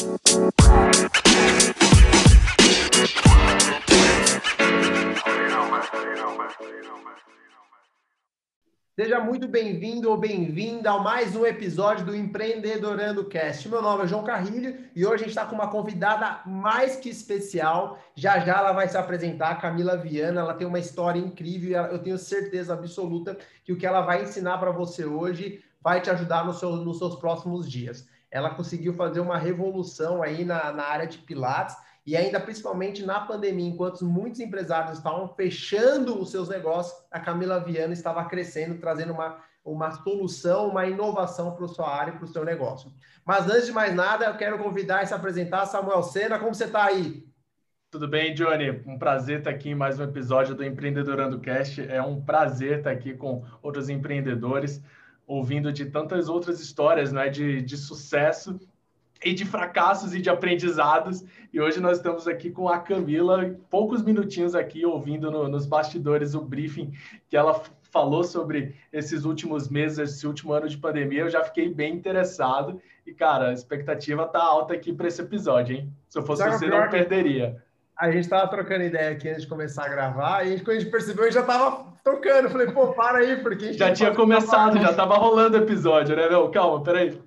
Seja muito bem-vindo ou bem-vinda a mais um episódio do Empreendedorando Cast. Meu nome é João Carrilho e hoje a gente está com uma convidada mais que especial. Já já ela vai se apresentar, Camila Viana. Ela tem uma história incrível e eu tenho certeza absoluta que o que ela vai ensinar para você hoje vai te ajudar no seu, nos seus próximos dias. Ela conseguiu fazer uma revolução aí na, na área de Pilates e ainda principalmente na pandemia, enquanto muitos empresários estavam fechando os seus negócios, a Camila Viana estava crescendo, trazendo uma, uma solução, uma inovação para a sua área, para o seu negócio. Mas antes de mais nada, eu quero convidar e se apresentar Samuel Sena. Como você está aí? Tudo bem, Johnny? Um prazer estar aqui em mais um episódio do Empreendedorando Cast. É um prazer estar aqui com outros empreendedores, ouvindo de tantas outras histórias né, de, de sucesso e de fracassos e de aprendizados. E hoje nós estamos aqui com a Camila, poucos minutinhos aqui, ouvindo no, nos bastidores o briefing que ela falou sobre esses últimos meses, esse último ano de pandemia. Eu já fiquei bem interessado. E, cara, a expectativa tá alta aqui para esse episódio, hein? Se eu fosse você, não perderia. A gente estava trocando ideia aqui antes de começar a gravar, e quando a gente percebeu, a gente já estava tocando. Falei, pô, para aí, porque. já tinha começado, já estava rolando o episódio, né? Não, calma, peraí.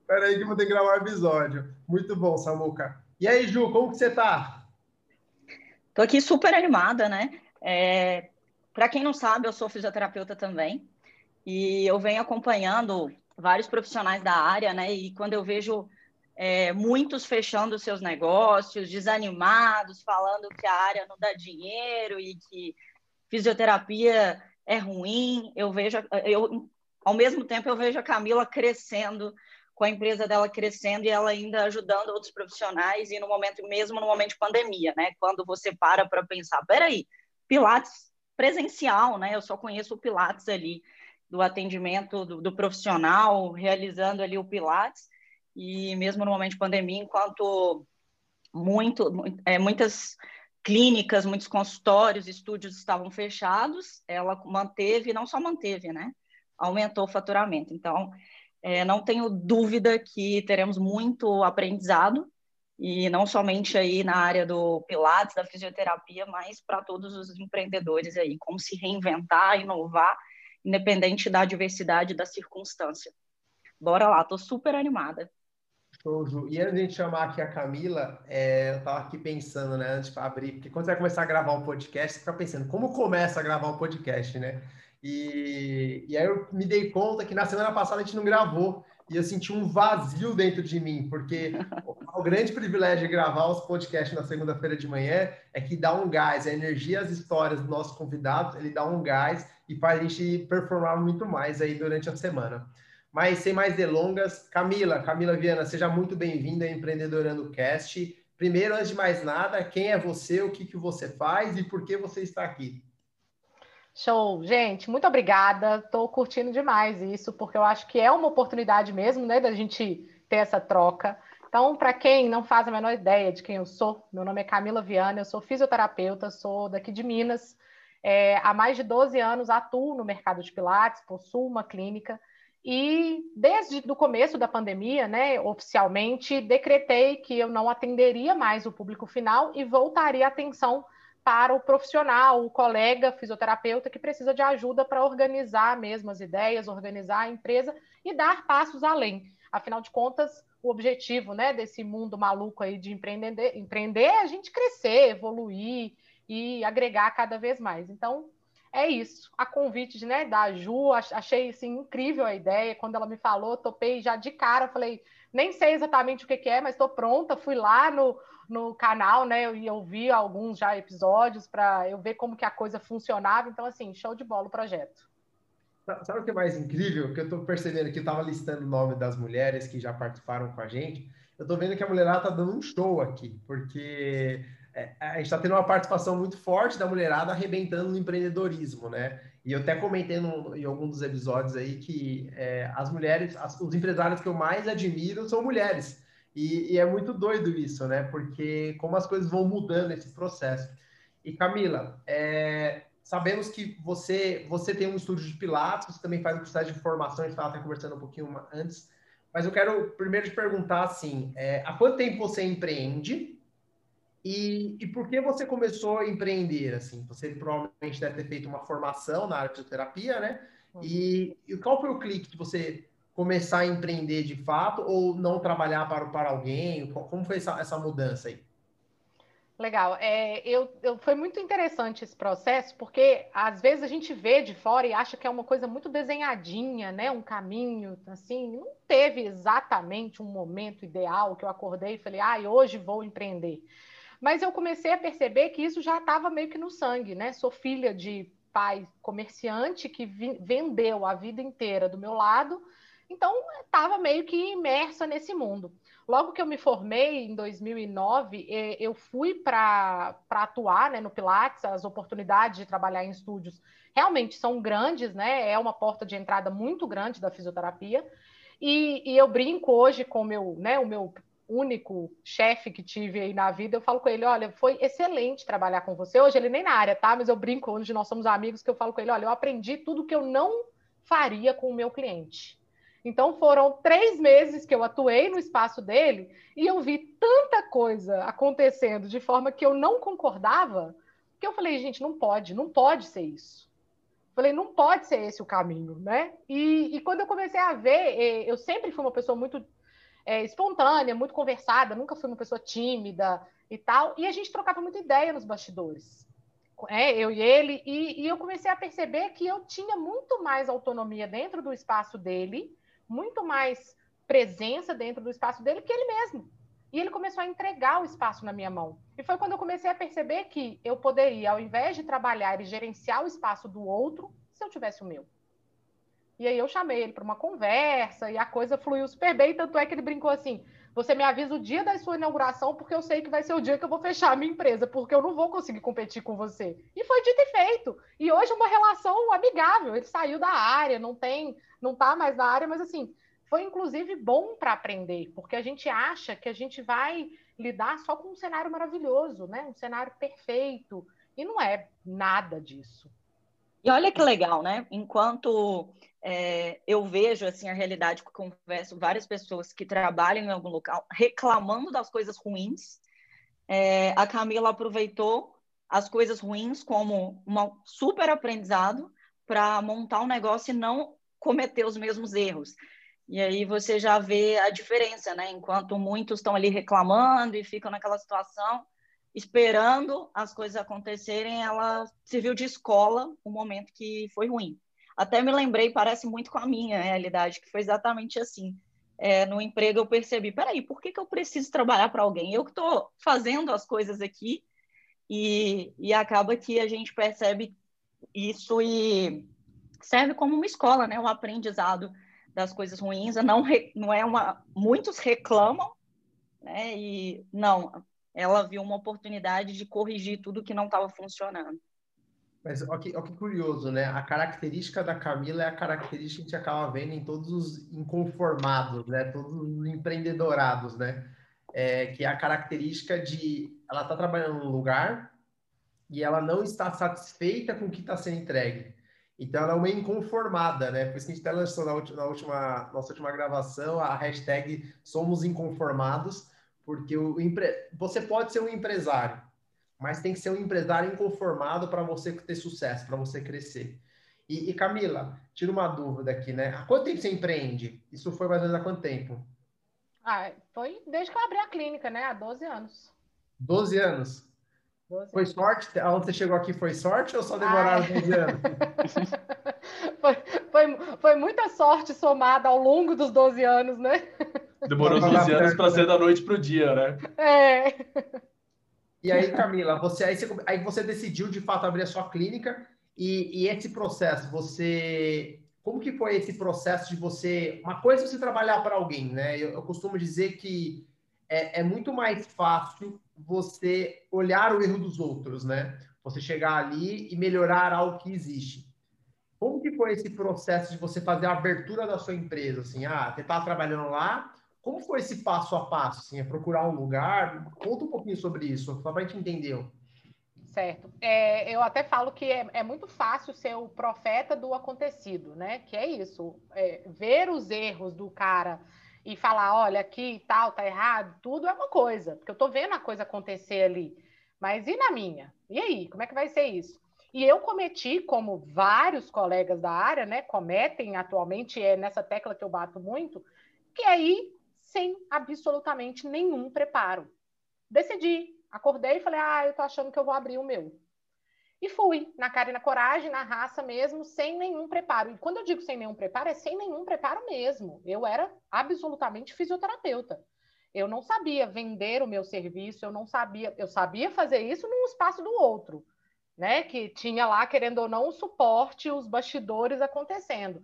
Espera aí que eu vou ter que gravar um episódio. Muito bom, Samuca. E aí, Ju, como que você tá? Tô aqui super animada, né? É, Para quem não sabe, eu sou fisioterapeuta também e eu venho acompanhando vários profissionais da área, né? E quando eu vejo é, muitos fechando seus negócios, desanimados, falando que a área não dá dinheiro e que fisioterapia é ruim, eu vejo, eu, ao mesmo tempo, eu vejo a Camila crescendo com a empresa dela crescendo e ela ainda ajudando outros profissionais e no momento mesmo no momento de pandemia, né? Quando você para para pensar, peraí, Pilates presencial, né? Eu só conheço o Pilates ali do atendimento do, do profissional realizando ali o Pilates e mesmo no momento de pandemia, enquanto muito, é, muitas clínicas, muitos consultórios, estúdios estavam fechados, ela manteve, não só manteve, né? Aumentou o faturamento. Então, é, não tenho dúvida que teremos muito aprendizado, e não somente aí na área do Pilates, da fisioterapia, mas para todos os empreendedores aí, como se reinventar, inovar, independente da diversidade da circunstância. Bora lá, estou super animada. Show, Ju. E antes de a gente chamar aqui a Camila, é, eu estava aqui pensando, né, antes de abrir, porque quando você vai começar a gravar um podcast, você fica pensando, como começa a gravar um podcast, né? E, e aí eu me dei conta que na semana passada a gente não gravou e eu senti um vazio dentro de mim, porque o, o grande privilégio de gravar os podcasts na segunda-feira de manhã é que dá um gás, a energia, as histórias dos nossos convidados, ele dá um gás e faz a gente performar muito mais aí durante a semana. Mas sem mais delongas, Camila, Camila Viana, seja muito bem-vinda ao Empreendedorando Cast. Primeiro, antes de mais nada, quem é você, o que, que você faz e por que você está aqui? Show, gente, muito obrigada. Estou curtindo demais isso, porque eu acho que é uma oportunidade mesmo, né, da gente ter essa troca. Então, para quem não faz a menor ideia de quem eu sou, meu nome é Camila Viana, eu sou fisioterapeuta, sou daqui de Minas. É, há mais de 12 anos atuo no mercado de Pilates, possuo uma clínica e desde o começo da pandemia, né, oficialmente, decretei que eu não atenderia mais o público final e voltaria a atenção para o profissional, o colega fisioterapeuta que precisa de ajuda para organizar mesmo as ideias, organizar a empresa e dar passos além. Afinal de contas, o objetivo né, desse mundo maluco aí de empreender, empreender é a gente crescer, evoluir e agregar cada vez mais. Então, é isso. A convite né, da Ju, achei assim, incrível a ideia. Quando ela me falou, topei já de cara, falei, nem sei exatamente o que, que é, mas estou pronta. Fui lá no, no canal, né? E eu vi alguns já episódios para eu ver como que a coisa funcionava. Então, assim, show de bola o projeto. Sabe o que é mais incrível? Que eu estou percebendo que eu estava listando o nome das mulheres que já participaram com a gente. Eu estou vendo que a mulherada está dando um show aqui, porque a gente está tendo uma participação muito forte da mulherada arrebentando no empreendedorismo, né? E eu até comentei no, em algum dos episódios aí que é, as mulheres, as, os empresários que eu mais admiro são mulheres. E, e, é muito doido isso, né? Porque como as coisas vão mudando esse processo. E Camila, é, sabemos que você você tem um estúdio de Pilates, você também faz um processo de formação, a gente estava até conversando um pouquinho antes, Mas eu quero primeiro te perguntar assim: é, há quanto tempo você empreende? E, e por que você começou a empreender? Assim, você provavelmente deve ter feito uma formação na área de fisioterapia, né? Uhum. E, e qual foi o clique de você começar a empreender de fato ou não trabalhar para, para alguém? Como foi essa, essa mudança aí? Legal. É, eu, eu, foi muito interessante esse processo, porque às vezes a gente vê de fora e acha que é uma coisa muito desenhadinha, né? Um caminho, assim. Não teve exatamente um momento ideal que eu acordei e falei, ah, hoje vou empreender. Mas eu comecei a perceber que isso já estava meio que no sangue, né? Sou filha de pai comerciante que vendeu a vida inteira do meu lado, então estava meio que imersa nesse mundo. Logo que eu me formei, em 2009, eu fui para atuar né, no Pilates, as oportunidades de trabalhar em estúdios realmente são grandes, né? É uma porta de entrada muito grande da fisioterapia. E, e eu brinco hoje com meu, né, o meu único chefe que tive aí na vida, eu falo com ele, olha, foi excelente trabalhar com você. Hoje ele nem na área, tá? Mas eu brinco, hoje nós somos amigos, que eu falo com ele, olha, eu aprendi tudo que eu não faria com o meu cliente. Então foram três meses que eu atuei no espaço dele e eu vi tanta coisa acontecendo de forma que eu não concordava, que eu falei, gente, não pode, não pode ser isso. Falei, não pode ser esse o caminho, né? E, e quando eu comecei a ver, eu sempre fui uma pessoa muito é, espontânea, muito conversada, nunca fui uma pessoa tímida e tal, e a gente trocava muita ideia nos bastidores. É, eu e ele, e, e eu comecei a perceber que eu tinha muito mais autonomia dentro do espaço dele muito mais presença dentro do espaço dele que ele mesmo. E ele começou a entregar o espaço na minha mão. E foi quando eu comecei a perceber que eu poderia, ao invés de trabalhar e gerenciar o espaço do outro, se eu tivesse o meu. E aí eu chamei ele para uma conversa e a coisa fluiu super bem, tanto é que ele brincou assim: "Você me avisa o dia da sua inauguração, porque eu sei que vai ser o dia que eu vou fechar a minha empresa, porque eu não vou conseguir competir com você". E foi dito e feito. E hoje é uma relação amigável. Ele saiu da área, não tem não está mais na área, mas assim, foi inclusive bom para aprender, porque a gente acha que a gente vai lidar só com um cenário maravilhoso, né? Um cenário perfeito. E não é nada disso. E olha que legal, né? Enquanto é, eu vejo assim a realidade que converso várias pessoas que trabalham em algum local reclamando das coisas ruins, é, a Camila aproveitou as coisas ruins como um super aprendizado para montar um negócio e não cometer os mesmos erros. E aí você já vê a diferença, né? Enquanto muitos estão ali reclamando e ficam naquela situação, esperando as coisas acontecerem, ela serviu de escola o momento que foi ruim. Até me lembrei, parece muito com a minha realidade, que foi exatamente assim. É, no emprego eu percebi, peraí, por que, que eu preciso trabalhar para alguém? Eu que estou fazendo as coisas aqui e, e acaba que a gente percebe isso e serve como uma escola, né? Um aprendizado das coisas ruins. Não, re, não é uma. Muitos reclamam, né? E não, ela viu uma oportunidade de corrigir tudo que não estava funcionando. Mas olha que, que curioso, né? A característica da Camila é a característica que a gente acaba vendo em todos os inconformados, né? Todos os empreendedorados, né? É, que é a característica de ela está trabalhando num lugar e ela não está satisfeita com o que está sendo entregue. Então ela é uma inconformada, né? Por isso que a gente até lançou na última, na última, nossa última gravação a hashtag Somos Inconformados, porque o empre... você pode ser um empresário, mas tem que ser um empresário inconformado para você ter sucesso, para você crescer. E, e, Camila, tira uma dúvida aqui, né? Há quanto tempo você empreende? Isso foi mais ou menos há quanto tempo? Ah, foi desde que eu abri a clínica, né? Há 12 anos. 12 anos? Foi sorte? Aonde você chegou aqui foi sorte ou só demoraram 12 anos? foi, foi, foi, muita sorte somada ao longo dos 12 anos, né? Demorou 12 anos para ser da noite para o dia, né? É. E aí, Camila, você aí, você aí você decidiu de fato abrir a sua clínica e, e esse processo, você como que foi esse processo de você. Uma coisa é você trabalhar para alguém, né? Eu, eu costumo dizer que é, é, muito mais fácil você olhar o erro dos outros, né? Você chegar ali e melhorar algo que existe. Como que foi esse processo de você fazer a abertura da sua empresa? Assim, ah, você está trabalhando lá, como foi esse passo a passo? Assim, é procurar um lugar? Conta um pouquinho sobre isso, só para a gente entender. Certo. É, eu até falo que é, é, muito fácil ser o profeta do acontecido, né? Que é isso, é, ver os erros do cara e falar, olha, aqui tal, tá errado, tudo é uma coisa, porque eu tô vendo a coisa acontecer ali. Mas e na minha? E aí, como é que vai ser isso? E eu cometi, como vários colegas da área, né, cometem atualmente, é nessa tecla que eu bato muito, que ir sem absolutamente nenhum preparo. Decidi, acordei e falei, ah, eu tô achando que eu vou abrir o meu. E fui, na cara e na coragem, na raça mesmo, sem nenhum preparo. E quando eu digo sem nenhum preparo, é sem nenhum preparo mesmo. Eu era absolutamente fisioterapeuta. Eu não sabia vender o meu serviço, eu não sabia, eu sabia fazer isso num espaço do outro né? Que tinha lá, querendo ou não, o suporte, os bastidores acontecendo.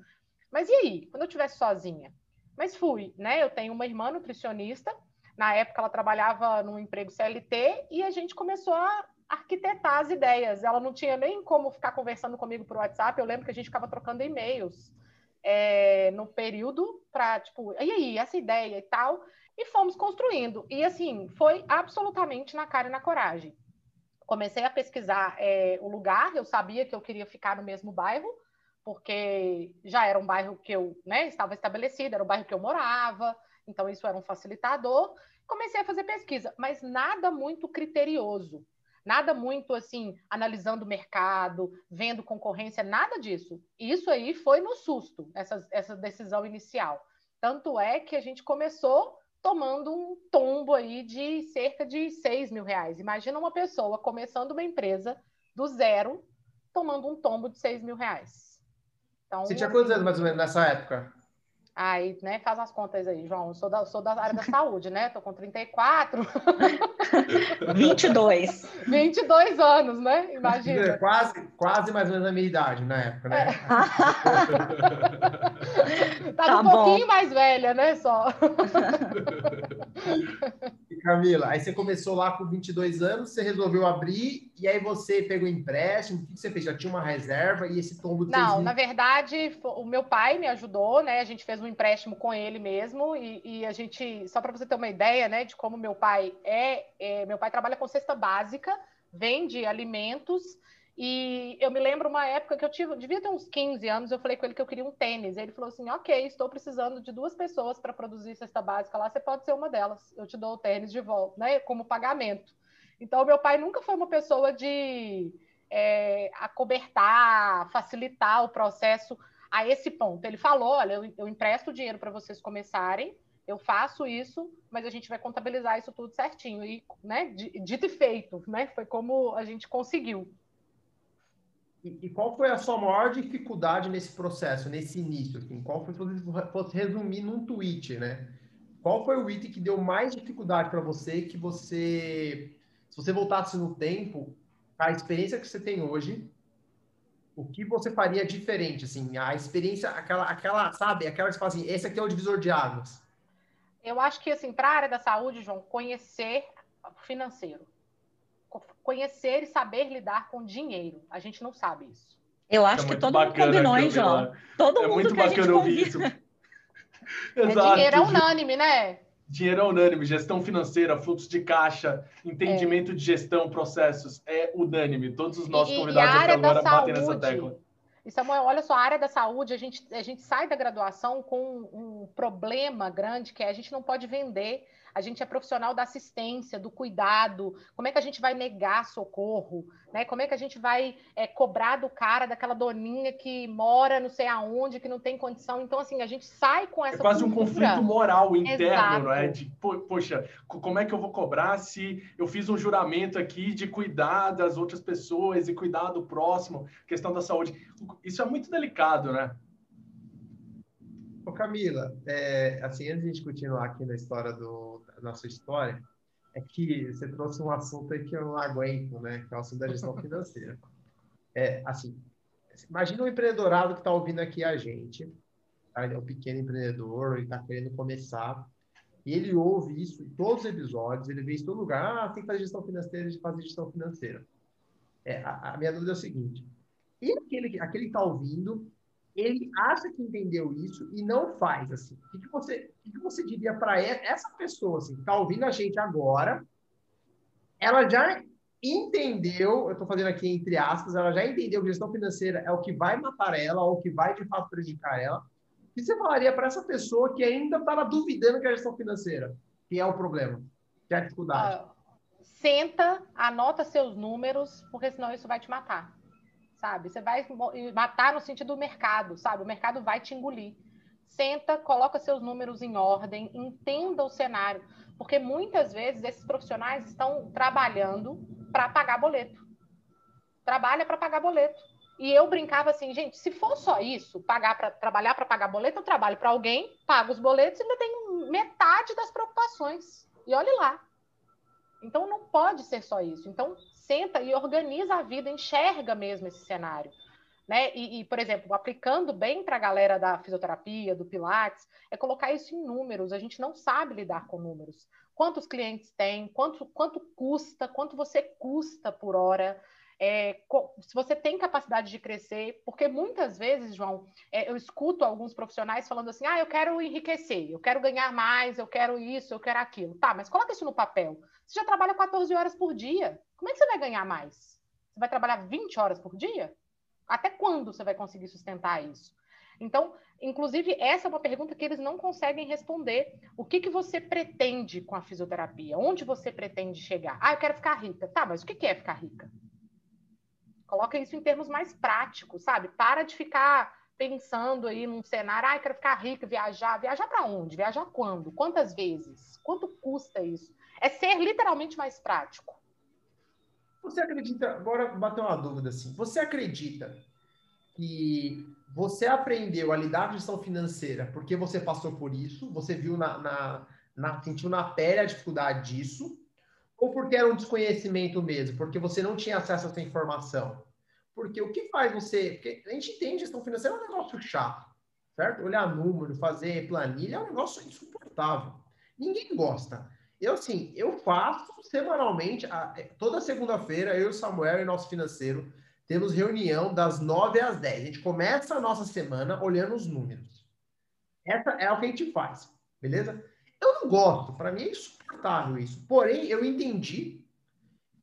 Mas e aí, quando eu estivesse sozinha? Mas fui, né? Eu tenho uma irmã nutricionista. Na época, ela trabalhava num emprego CLT e a gente começou a arquitetar as ideias. Ela não tinha nem como ficar conversando comigo por WhatsApp. Eu lembro que a gente ficava trocando e-mails é, no período para, tipo, e aí, essa ideia e tal. E fomos construindo. E assim, foi absolutamente na cara e na coragem comecei a pesquisar é, o lugar, eu sabia que eu queria ficar no mesmo bairro, porque já era um bairro que eu né, estava estabelecido, era o bairro que eu morava, então isso era um facilitador. Comecei a fazer pesquisa, mas nada muito criterioso, nada muito assim, analisando o mercado, vendo concorrência, nada disso. Isso aí foi no susto, essa, essa decisão inicial. Tanto é que a gente começou tomando um tombo aí de cerca de 6 mil reais. Imagina uma pessoa começando uma empresa do zero, tomando um tombo de 6 mil reais. Então, Você tinha assim, quantos anos mais ou menos nessa época? Aí, né, faz as contas aí, João. Eu sou da, sou da área da saúde, né? Tô com 34. 22. 22 anos, né? Imagina. Quase, quase mais ou menos a minha idade na época, né? É. tá, tá um bom. pouquinho mais velha, né? Só. Camila, aí você começou lá com 22 anos, você resolveu abrir, e aí você pegou empréstimo, o que você fez? Já tinha uma reserva e esse tombo de Não, na verdade, o meu pai me ajudou, né? A gente fez um empréstimo com ele mesmo, e, e a gente, só para você ter uma ideia, né, de como meu pai é, é, meu pai trabalha com cesta básica, vende alimentos, e eu me lembro uma época que eu tive, devia ter uns 15 anos, eu falei com ele que eu queria um tênis. Ele falou assim: Ok, estou precisando de duas pessoas para produzir cesta básica lá, você pode ser uma delas. Eu te dou o tênis de volta, né? Como pagamento. Então, meu pai nunca foi uma pessoa de é, acobertar, facilitar o processo a esse ponto. Ele falou: Olha, eu, eu empresto dinheiro para vocês começarem, eu faço isso, mas a gente vai contabilizar isso tudo certinho. E, né, dito e feito, né? Foi como a gente conseguiu. E, qual foi a sua maior dificuldade nesse processo, nesse início? Assim? Qual foi, se você fosse resumir num tweet, né? Qual foi o item que deu mais dificuldade para você, que você, se você voltasse no tempo, a experiência que você tem hoje, o que você faria diferente, assim, a experiência, aquela, aquela, sabe, aquela que você fala assim, esse aqui é o divisor de águas. Eu acho que, assim, para a área da saúde, João, conhecer o financeiro conhecer e saber lidar com dinheiro. A gente não sabe isso. Eu acho é que todo mundo combinou, hein, João? Todo é mundo muito que a gente ouvir isso. É dinheiro é unânime, né? Dinheiro é unânime, gestão financeira, fluxo de caixa, entendimento é. de gestão, processos, é unânime. Todos os nossos e, convidados até agora batem nessa tecla. E Samuel, olha só, a área da saúde, a gente, a gente sai da graduação com um problema grande que é a gente não pode vender a gente é profissional da assistência, do cuidado, como é que a gente vai negar socorro, né? Como é que a gente vai é, cobrar do cara, daquela doninha que mora não sei aonde, que não tem condição. Então, assim, a gente sai com essa. É quase cultura. um conflito moral interno, Exato. não é? De, poxa, como é que eu vou cobrar se eu fiz um juramento aqui de cuidar das outras pessoas e cuidar do próximo, questão da saúde. Isso é muito delicado, né? Camila, é, assim, antes de a gente continuar aqui na história do, da nossa história, é que você trouxe um assunto aí que eu não aguento, né? Que é o assunto da gestão financeira. É, assim, imagina um empreendedorado que está ouvindo aqui a gente, tá? ele é um pequeno empreendedor, ele está querendo começar, e ele ouve isso em todos os episódios, ele vê isso em todo lugar, ah, tem que fazer gestão financeira, tem que fazer gestão financeira. É, a, a minha dúvida é o seguinte, e aquele, aquele que está ouvindo, ele acha que entendeu isso e não faz assim. O que, que você, o que, que você diria para essa pessoa assim, que está ouvindo a gente agora? Ela já entendeu, eu estou fazendo aqui entre aspas, ela já entendeu que gestão financeira é o que vai matar ela ou o que vai de fato prejudicar ela. O que você falaria para essa pessoa que ainda estava duvidando que é a gestão financeira? Que é o problema, que é a dificuldade? Uh, senta, anota seus números, porque senão isso vai te matar. Sabe? Você vai matar no sentido do mercado, sabe? O mercado vai te engolir. Senta, coloca seus números em ordem, entenda o cenário, porque muitas vezes esses profissionais estão trabalhando para pagar boleto. Trabalha para pagar boleto. E eu brincava assim, gente, se for só isso, pagar para trabalhar para pagar boleto, eu trabalho para alguém, pago os boletos e ainda tenho metade das preocupações. E olhe lá. Então não pode ser só isso. Então senta e organiza a vida, enxerga mesmo esse cenário. Né? E, e por exemplo, aplicando bem para a galera da fisioterapia, do Pilates, é colocar isso em números. A gente não sabe lidar com números. Quantos clientes tem, quanto, quanto custa, quanto você custa por hora é, se você tem capacidade de crescer, porque muitas vezes, João, é, eu escuto alguns profissionais falando assim: ah, eu quero enriquecer, eu quero ganhar mais, eu quero isso, eu quero aquilo. Tá, mas coloca isso no papel. Você já trabalha 14 horas por dia. Como é que você vai ganhar mais? Você vai trabalhar 20 horas por dia? Até quando você vai conseguir sustentar isso? Então, inclusive, essa é uma pergunta que eles não conseguem responder. O que, que você pretende com a fisioterapia? Onde você pretende chegar? Ah, eu quero ficar rica. Tá, mas o que, que é ficar rica? Coloca isso em termos mais práticos, sabe? Para de ficar pensando aí num cenário, ah, quero ficar rico, viajar. Viajar para onde? Viajar quando? Quantas vezes? Quanto custa isso? É ser literalmente mais prático. Você acredita, agora bateu uma dúvida assim, você acredita que você aprendeu a lidar com gestão financeira porque você passou por isso, você viu na, na, na sentiu na pele a dificuldade disso, ou porque era um desconhecimento mesmo, porque você não tinha acesso a essa informação? Porque o que faz você. Porque a gente entende gestão financeira é um negócio chato, certo? Olhar número, fazer planilha é um negócio insuportável. Ninguém gosta. Eu, assim, eu faço semanalmente, é, toda segunda-feira, eu e o Samuel e nosso financeiro temos reunião das 9 às 10. A gente começa a nossa semana olhando os números. Essa é o que a gente faz, beleza? Eu não gosto, para mim é insuportável isso. Porém, eu entendi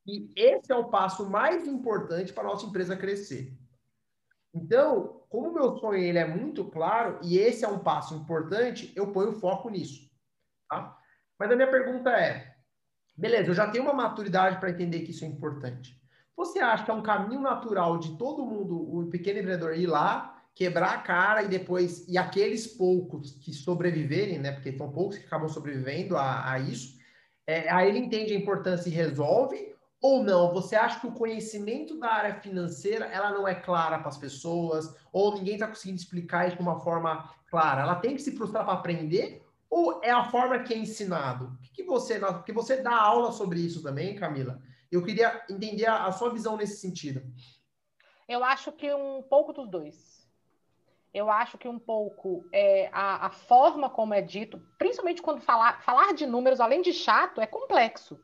que esse é o passo mais importante para a nossa empresa crescer. Então, como o meu sonho ele é muito claro e esse é um passo importante, eu ponho foco nisso. Tá? Mas a minha pergunta é: beleza, eu já tenho uma maturidade para entender que isso é importante. Você acha que é um caminho natural de todo mundo, o pequeno empreendedor, ir lá quebrar a cara e depois, e aqueles poucos que sobreviverem, né, porque são poucos que acabam sobrevivendo a, a isso, é, aí ele entende a importância e resolve, ou não? Você acha que o conhecimento da área financeira, ela não é clara para as pessoas, ou ninguém está conseguindo explicar isso de uma forma clara? Ela tem que se frustrar para aprender, ou é a forma que é ensinado? O que, que você, porque você dá aula sobre isso também, Camila, eu queria entender a, a sua visão nesse sentido. Eu acho que um pouco dos dois eu acho que um pouco é, a, a, forma como é dito, principalmente quando falar, falar de números, além de chato, é complexo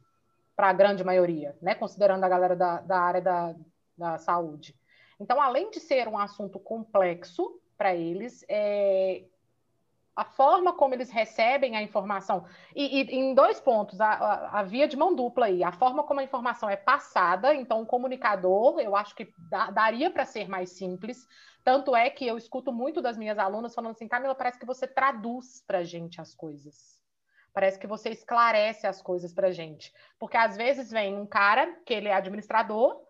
para a grande maioria, né? considerando a galera da, da área da, da saúde. Então, além de ser um assunto complexo para eles, é, a forma como eles recebem a informação, e, e em dois pontos, a, a, a, via de mão dupla aí, a forma como a informação é passada, então o comunicador, eu acho que daria para ser mais simples, tanto é que eu escuto muito das minhas alunas falando assim, Camila, parece que você traduz para a gente as coisas. Parece que você esclarece as coisas para a gente. Porque às vezes vem um cara, que ele é administrador,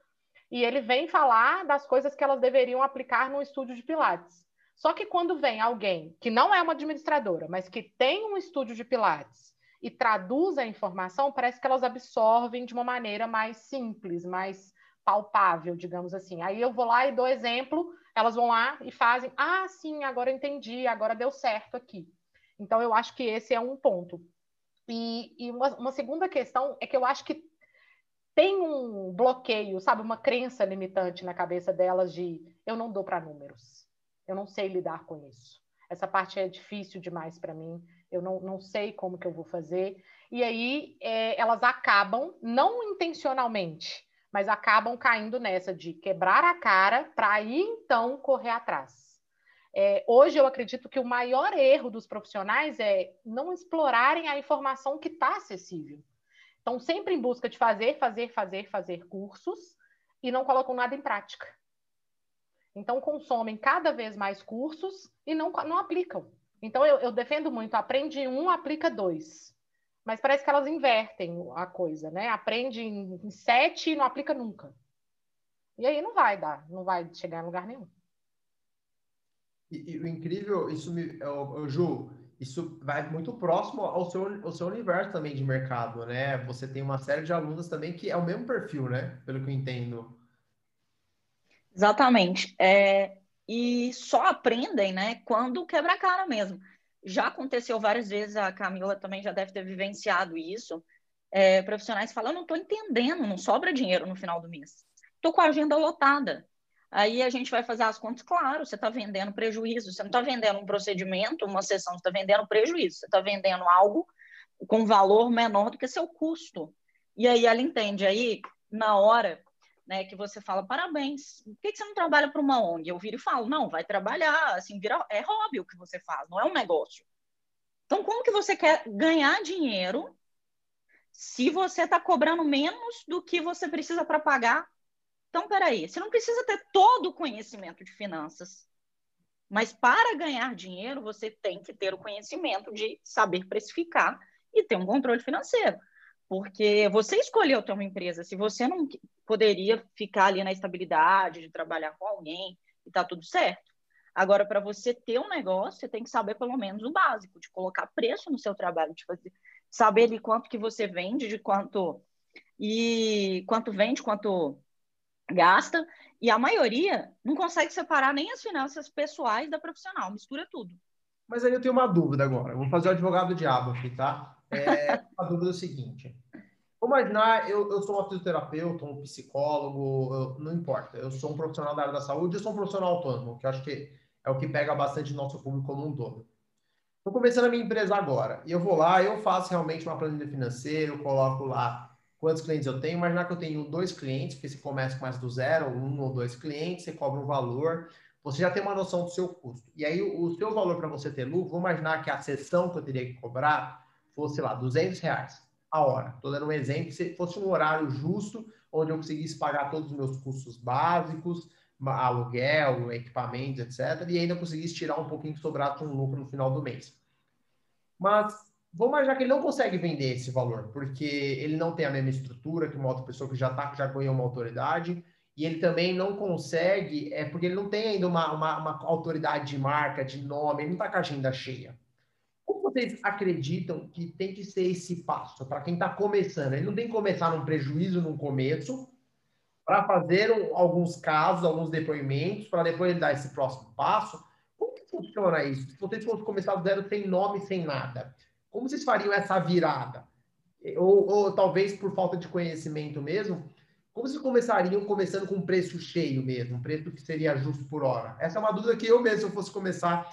e ele vem falar das coisas que elas deveriam aplicar no estúdio de Pilates. Só que quando vem alguém que não é uma administradora, mas que tem um estúdio de Pilates e traduz a informação, parece que elas absorvem de uma maneira mais simples, mais palpável, digamos assim. Aí eu vou lá e dou exemplo elas vão lá e fazem, ah, sim, agora entendi, agora deu certo aqui. Então, eu acho que esse é um ponto. E, e uma, uma segunda questão é que eu acho que tem um bloqueio, sabe, uma crença limitante na cabeça delas de eu não dou para números, eu não sei lidar com isso. Essa parte é difícil demais para mim, eu não, não sei como que eu vou fazer. E aí é, elas acabam, não intencionalmente, mas acabam caindo nessa de quebrar a cara para aí então correr atrás. É, hoje eu acredito que o maior erro dos profissionais é não explorarem a informação que está acessível. Estão sempre em busca de fazer, fazer, fazer, fazer cursos e não colocam nada em prática. Então, consomem cada vez mais cursos e não, não aplicam. Então, eu, eu defendo muito: aprende um, aplica dois. Mas parece que elas invertem a coisa, né? Aprende em sete e não aplica nunca. E aí não vai dar, não vai chegar em lugar nenhum. E, e o incrível, isso me, eu, Ju, isso vai muito próximo ao seu, ao seu universo também de mercado, né? Você tem uma série de alunos também que é o mesmo perfil, né? Pelo que eu entendo. Exatamente. É, e só aprendem, né, quando quebra a cara mesmo. Já aconteceu várias vezes, a Camila também já deve ter vivenciado isso. É, profissionais falam, eu não estou entendendo, não sobra dinheiro no final do mês. Estou com a agenda lotada. Aí a gente vai fazer as contas, claro, você está vendendo prejuízo, você não está vendendo um procedimento, uma sessão, você está vendendo prejuízo, você está vendendo algo com valor menor do que seu custo. E aí ela entende. Aí, na hora, né, que você fala, parabéns, por que, que você não trabalha para uma ONG? Eu viro e falo, não, vai trabalhar, assim, vira, é hobby o que você faz, não é um negócio. Então, como que você quer ganhar dinheiro se você está cobrando menos do que você precisa para pagar? Então, peraí, você não precisa ter todo o conhecimento de finanças, mas para ganhar dinheiro, você tem que ter o conhecimento de saber precificar e ter um controle financeiro. Porque você escolheu ter uma empresa, se você não poderia ficar ali na estabilidade de trabalhar com alguém e tá tudo certo. Agora, para você ter um negócio, você tem que saber pelo menos o básico, de colocar preço no seu trabalho, de fazer, saber de quanto que você vende, de quanto e quanto vende, quanto gasta. E a maioria não consegue separar nem as finanças pessoais da profissional, mistura tudo. Mas aí eu tenho uma dúvida agora. Eu vou fazer o advogado do diabo aqui, tá? É, a dúvida é o seguinte. Vamos imaginar, eu, eu sou um fisioterapeuta, um psicólogo, eu, não importa. Eu sou um profissional da área da saúde, eu sou um profissional autônomo, que acho que é o que pega bastante nosso público como um todo. Estou começando a minha empresa agora, e eu vou lá, eu faço realmente uma planilha financeira, eu coloco lá quantos clientes eu tenho. Imaginar que eu tenho dois clientes, porque você começa com mais do zero, um ou dois clientes, você cobra um valor, você já tem uma noção do seu custo. E aí, o, o seu valor para você ter lucro, vamos imaginar que a sessão que eu teria que cobrar fosse lá, 200 reais a hora. Estou dando um exemplo, se fosse um horário justo, onde eu conseguisse pagar todos os meus custos básicos, aluguel, equipamentos, etc., e ainda conseguisse tirar um pouquinho que sobrar com lucro no final do mês. Mas vamos imaginar que ele não consegue vender esse valor, porque ele não tem a mesma estrutura que uma outra pessoa que já tá, já ganhou uma autoridade, e ele também não consegue, é porque ele não tem ainda uma, uma, uma autoridade de marca, de nome, ele não está com a agenda cheia vocês acreditam que tem que ser esse passo para quem está começando? Ele não tem que começar num prejuízo no começo, para fazer um, alguns casos, alguns depoimentos, para depois ele dar esse próximo passo. Como que funciona isso? Se vocês fossem começar do zero sem nome, sem nada, como vocês fariam essa virada? Ou, ou talvez por falta de conhecimento mesmo, como vocês começariam começando com um preço cheio mesmo, um preço que seria justo por hora? Essa é uma dúvida que eu mesmo, se eu fosse começar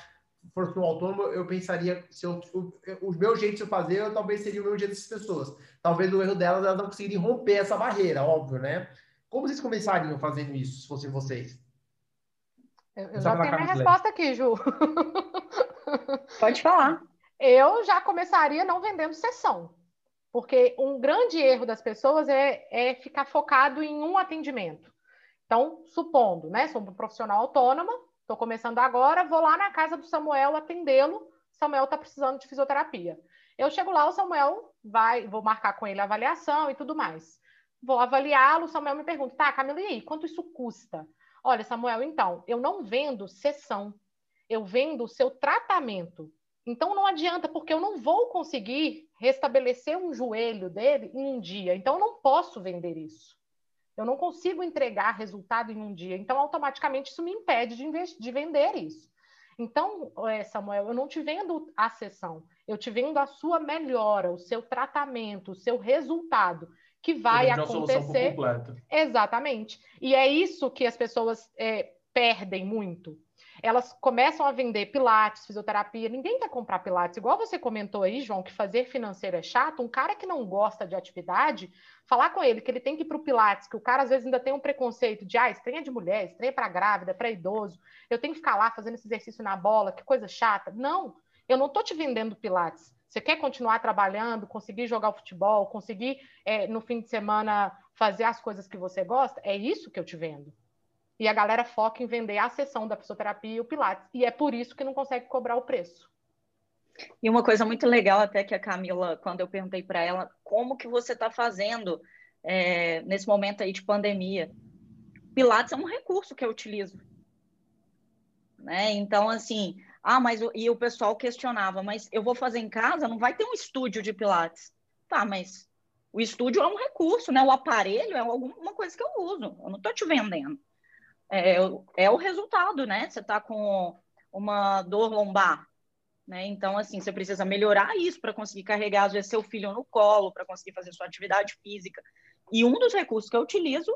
fosse um autônomo, eu pensaria, se eu, o, o meu jeito de fazer, eu, talvez seria o meu jeito dessas pessoas. Talvez o erro delas, elas não conseguiriam romper essa barreira, óbvio, né? Como vocês começariam fazendo isso, se fossem vocês? Eu, eu já tenho a minha resposta aqui, Ju. Pode falar. Eu já começaria não vendendo sessão. Porque um grande erro das pessoas é, é ficar focado em um atendimento. Então, supondo, né? Sou uma profissional autônoma, Estou começando agora, vou lá na casa do Samuel atendê-lo. Samuel está precisando de fisioterapia. Eu chego lá, o Samuel vai, vou marcar com ele a avaliação e tudo mais. Vou avaliá-lo, o Samuel me pergunta, tá, Camila, e aí, quanto isso custa? Olha, Samuel, então, eu não vendo sessão, eu vendo o seu tratamento. Então não adianta, porque eu não vou conseguir restabelecer um joelho dele em um dia. Então eu não posso vender isso. Eu não consigo entregar resultado em um dia. Então, automaticamente, isso me impede de, de vender isso. Então, é, Samuel, eu não te vendo a sessão, eu te vendo a sua melhora, o seu tratamento, o seu resultado, que vai acontecer. Exatamente. E é isso que as pessoas é, perdem muito elas começam a vender pilates, fisioterapia. Ninguém quer comprar pilates. Igual você comentou aí, João, que fazer financeiro é chato. Um cara que não gosta de atividade, falar com ele que ele tem que ir para o pilates, que o cara às vezes ainda tem um preconceito de, ah, é de mulher, é para grávida, para idoso. Eu tenho que ficar lá fazendo esse exercício na bola, que coisa chata. Não, eu não estou te vendendo pilates. Você quer continuar trabalhando, conseguir jogar futebol, conseguir é, no fim de semana fazer as coisas que você gosta? É isso que eu te vendo. E a galera foca em vender a sessão da fisioterapia e o Pilates. E é por isso que não consegue cobrar o preço. E uma coisa muito legal até que a Camila, quando eu perguntei para ela, como que você está fazendo é, nesse momento aí de pandemia? Pilates é um recurso que eu utilizo. Né? Então, assim, ah, mas e o pessoal questionava, mas eu vou fazer em casa, não vai ter um estúdio de Pilates. Tá, mas o estúdio é um recurso, né? O aparelho é alguma coisa que eu uso. Eu não estou te vendendo. É, é o resultado, né? Você está com uma dor lombar, né? Então, assim, você precisa melhorar isso para conseguir carregar, às vezes, seu filho no colo, para conseguir fazer sua atividade física. E um dos recursos que eu utilizo,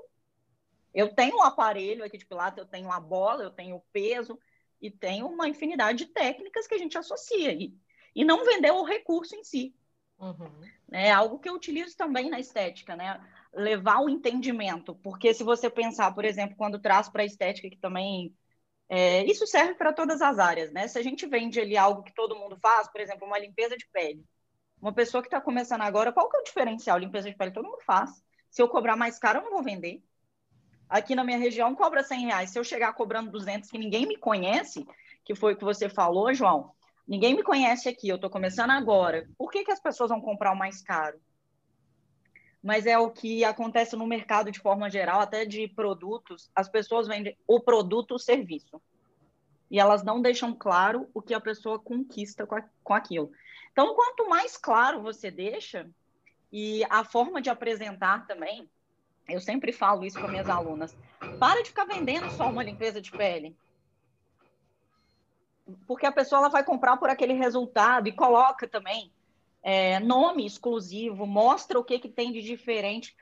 eu tenho um aparelho aqui de Pilates, eu tenho a bola, eu tenho o peso, e tem uma infinidade de técnicas que a gente associa. E, e não vender o recurso em si. Uhum. É algo que eu utilizo também na estética, né? Levar o entendimento, porque se você pensar, por exemplo, quando traz para a estética, que também é, isso serve para todas as áreas, né? Se a gente vende ali algo que todo mundo faz, por exemplo, uma limpeza de pele, uma pessoa que está começando agora, qual que é o diferencial? Limpeza de pele todo mundo faz. Se eu cobrar mais caro, eu não vou vender. Aqui na minha região cobra 100 reais. Se eu chegar cobrando 200, que ninguém me conhece, que foi o que você falou, João, Ninguém me conhece aqui, eu estou começando agora. Por que, que as pessoas vão comprar o mais caro? Mas é o que acontece no mercado de forma geral, até de produtos. As pessoas vendem o produto o serviço. E elas não deixam claro o que a pessoa conquista com, a, com aquilo. Então, quanto mais claro você deixa, e a forma de apresentar também, eu sempre falo isso com minhas alunas. Para de ficar vendendo só uma limpeza de pele porque a pessoa ela vai comprar por aquele resultado e coloca também é, nome exclusivo, mostra o que, que tem de diferente.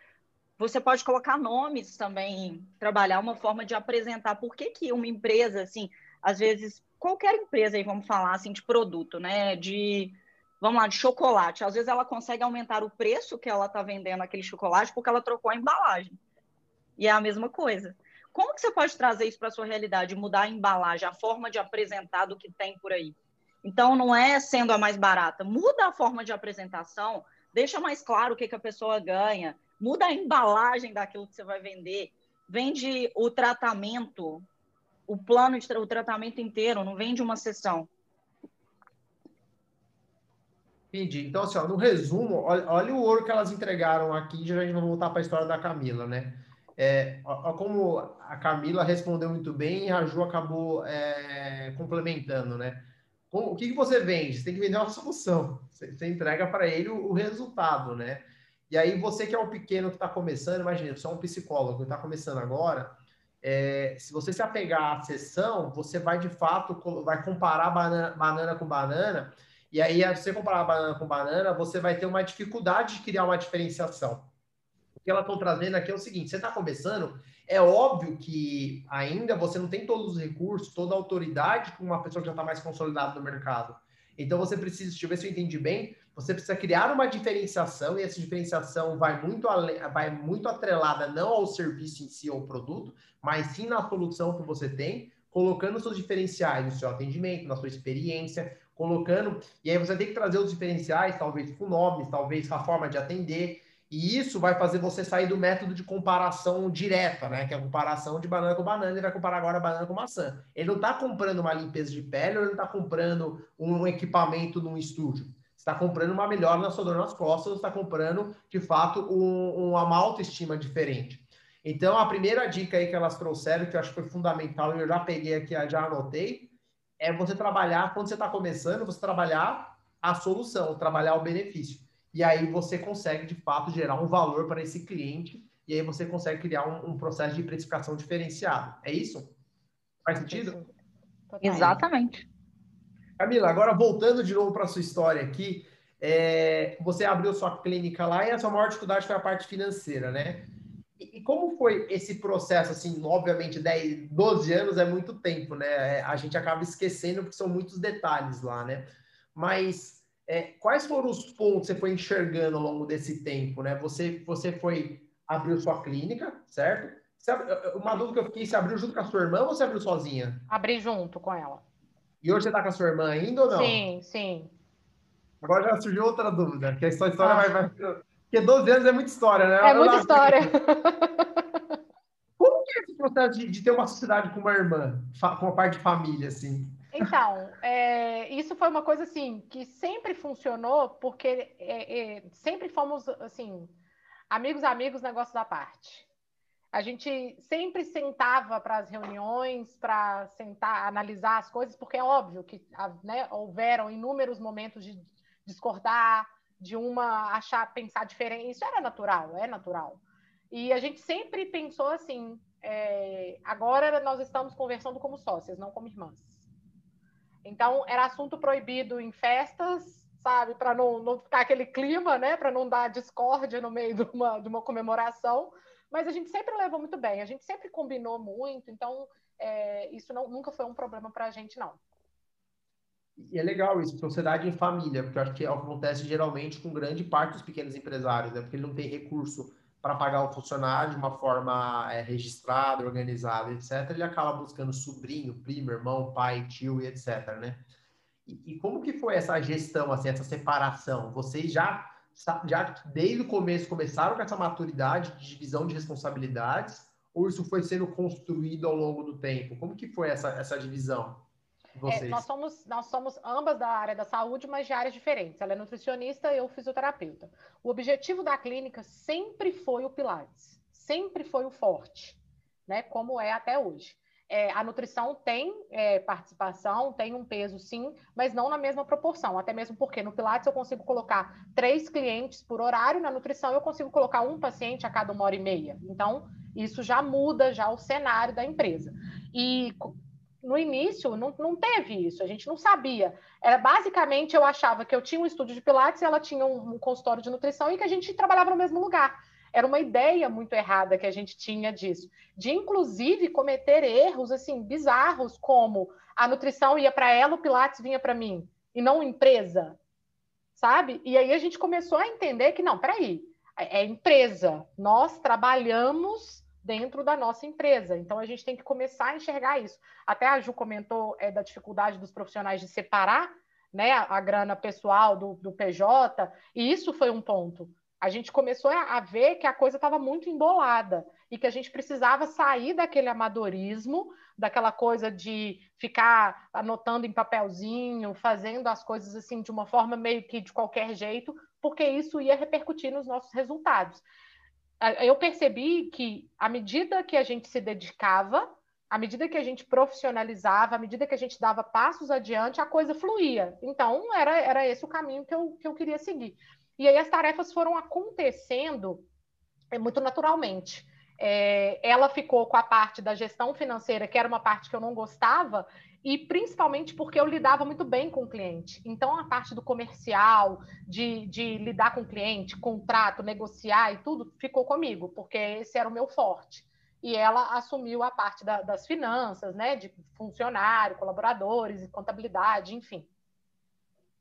Você pode colocar nomes também, trabalhar uma forma de apresentar por que, que uma empresa, assim, às vezes, qualquer empresa aí, vamos falar assim, de produto, né? De, vamos lá, de chocolate. Às vezes ela consegue aumentar o preço que ela está vendendo aquele chocolate porque ela trocou a embalagem. E é a mesma coisa. Como que você pode trazer isso para a sua realidade, mudar a embalagem, a forma de apresentar do que tem por aí? Então, não é sendo a mais barata, muda a forma de apresentação, deixa mais claro o que, que a pessoa ganha, muda a embalagem daquilo que você vai vender, vende o tratamento, o plano de tra o tratamento inteiro, não vende uma sessão. Entendi. Então, assim, ó, no resumo, olha, olha, o ouro que elas entregaram aqui, já a gente vai voltar para a história da Camila, né? É, como a Camila respondeu muito bem e a Ju acabou é, complementando, né? O que, que você vende? Você tem que vender uma solução. Você, você entrega para ele o, o, resultado, né? E aí você que é um pequeno que está começando, imagina, você é um psicólogo que está começando agora, é, se você se apegar à sessão, você vai de fato vai comparar banana, banana com banana, e aí se você comparar banana com banana, você vai ter uma dificuldade de criar uma diferenciação que elas estão trazendo aqui é o seguinte: você está começando, é óbvio que ainda você não tem todos os recursos, toda a autoridade com uma pessoa que já está mais consolidada no mercado. Então você precisa, deixa eu ver se eu entendi bem, você precisa criar uma diferenciação e essa diferenciação vai muito, vai muito atrelada não ao serviço em si ou produto, mas sim na solução que você tem, colocando seus diferenciais no seu atendimento, na sua experiência, colocando, e aí você tem que trazer os diferenciais, talvez com nomes, talvez com a forma de atender, e isso vai fazer você sair do método de comparação direta, né? Que é a comparação de banana com banana, ele vai comparar agora banana com maçã. Ele não está comprando uma limpeza de pele, ou ele não está comprando um equipamento num estúdio. Você está comprando uma melhora na sua dor nas costas, está comprando, de fato, um, uma autoestima diferente. Então, a primeira dica aí que elas trouxeram, que eu acho que foi fundamental, e eu já peguei aqui, já anotei, é você trabalhar, quando você está começando, você trabalhar a solução, trabalhar o benefício e aí você consegue, de fato, gerar um valor para esse cliente, e aí você consegue criar um, um processo de precificação diferenciado. É isso? Faz sentido? Exatamente. Camila, agora voltando de novo para a sua história aqui, é, você abriu sua clínica lá e a sua maior dificuldade foi a parte financeira, né? E, e como foi esse processo, assim, obviamente 10, 12 anos é muito tempo, né? É, a gente acaba esquecendo porque são muitos detalhes lá, né? Mas é, quais foram os pontos que você foi enxergando ao longo desse tempo, né? Você, você foi abriu sua clínica, certo? Uma dúvida que eu fiquei, você abriu junto com a sua irmã ou você abriu sozinha? Abri junto com ela. E hoje você tá com a sua irmã ainda ou não? Sim, sim. Agora já surgiu outra dúvida, que a sua história ah. vai, vai... Porque 12 anos é muita história, né? É muita história. é esse processo de, de, ter uma sociedade com uma irmã, com uma parte de família, assim? Então, é, isso foi uma coisa assim que sempre funcionou, porque é, é, sempre fomos assim amigos, amigos, negócio da parte. A gente sempre sentava para as reuniões, para sentar, analisar as coisas, porque é óbvio que né, houveram inúmeros momentos de discordar, de uma achar, pensar diferente. Isso era natural, é natural. E a gente sempre pensou assim: é, agora nós estamos conversando como sócias, não como irmãs. Então, era assunto proibido em festas, sabe? Para não, não ficar aquele clima, né? Para não dar discórdia no meio de uma, de uma comemoração. Mas a gente sempre levou muito bem, a gente sempre combinou muito, então é, isso não, nunca foi um problema para a gente, não. E é legal isso, sociedade em família, porque eu acho que acontece geralmente com grande parte dos pequenos empresários, né? Porque ele não tem recurso para pagar o funcionário de uma forma é, registrada, organizada, etc., ele acaba buscando sobrinho, primo, irmão, pai, tio e etc., né? E, e, como que foi essa gestão, assim, essa separação? Vocês já, já desde o começo começaram com essa maturidade de divisão de responsabilidades ou isso foi sendo construído ao longo do tempo? Como que foi essa, essa divisão? É, nós, somos, nós somos ambas da área da saúde, mas de áreas diferentes. Ela é nutricionista e eu fisioterapeuta. O objetivo da clínica sempre foi o Pilates, sempre foi o forte, né? Como é até hoje. É, a nutrição tem é, participação, tem um peso sim, mas não na mesma proporção. Até mesmo porque no Pilates eu consigo colocar três clientes por horário, na nutrição eu consigo colocar um paciente a cada uma hora e meia. Então, isso já muda já o cenário da empresa. E no início não, não teve isso, a gente não sabia. Era basicamente eu achava que eu tinha um estúdio de Pilates e ela tinha um, um consultório de nutrição e que a gente trabalhava no mesmo lugar. Era uma ideia muito errada que a gente tinha disso, de inclusive cometer erros assim bizarros, como a nutrição ia para ela, o Pilates vinha para mim e não empresa, sabe? E aí a gente começou a entender que não, peraí, é, é empresa. Nós trabalhamos dentro da nossa empresa. Então a gente tem que começar a enxergar isso. Até a Ju comentou é, da dificuldade dos profissionais de separar né, a, grana pessoal do, do, PJ, e isso foi um ponto. A gente começou a ver que a coisa estava muito embolada e que a gente precisava sair daquele amadorismo, daquela coisa de ficar anotando em papelzinho, fazendo as coisas assim de uma forma meio que de qualquer jeito, porque isso ia repercutir nos nossos resultados eu percebi que à medida que a gente se dedicava, à medida que a gente profissionalizava, à medida que a gente dava passos adiante, a coisa fluía. Então, era, era esse o caminho que eu, que eu queria seguir. E aí as tarefas foram acontecendo é, muito naturalmente. É, ela ficou com a parte da gestão financeira, que era uma parte que eu não gostava, e principalmente porque eu lidava muito bem com o cliente. Então, a parte do comercial, de, de lidar com o cliente, contrato, negociar e tudo, ficou comigo, porque esse era o meu forte. E ela assumiu a parte da, das finanças, né, de funcionário, colaboradores, contabilidade, enfim.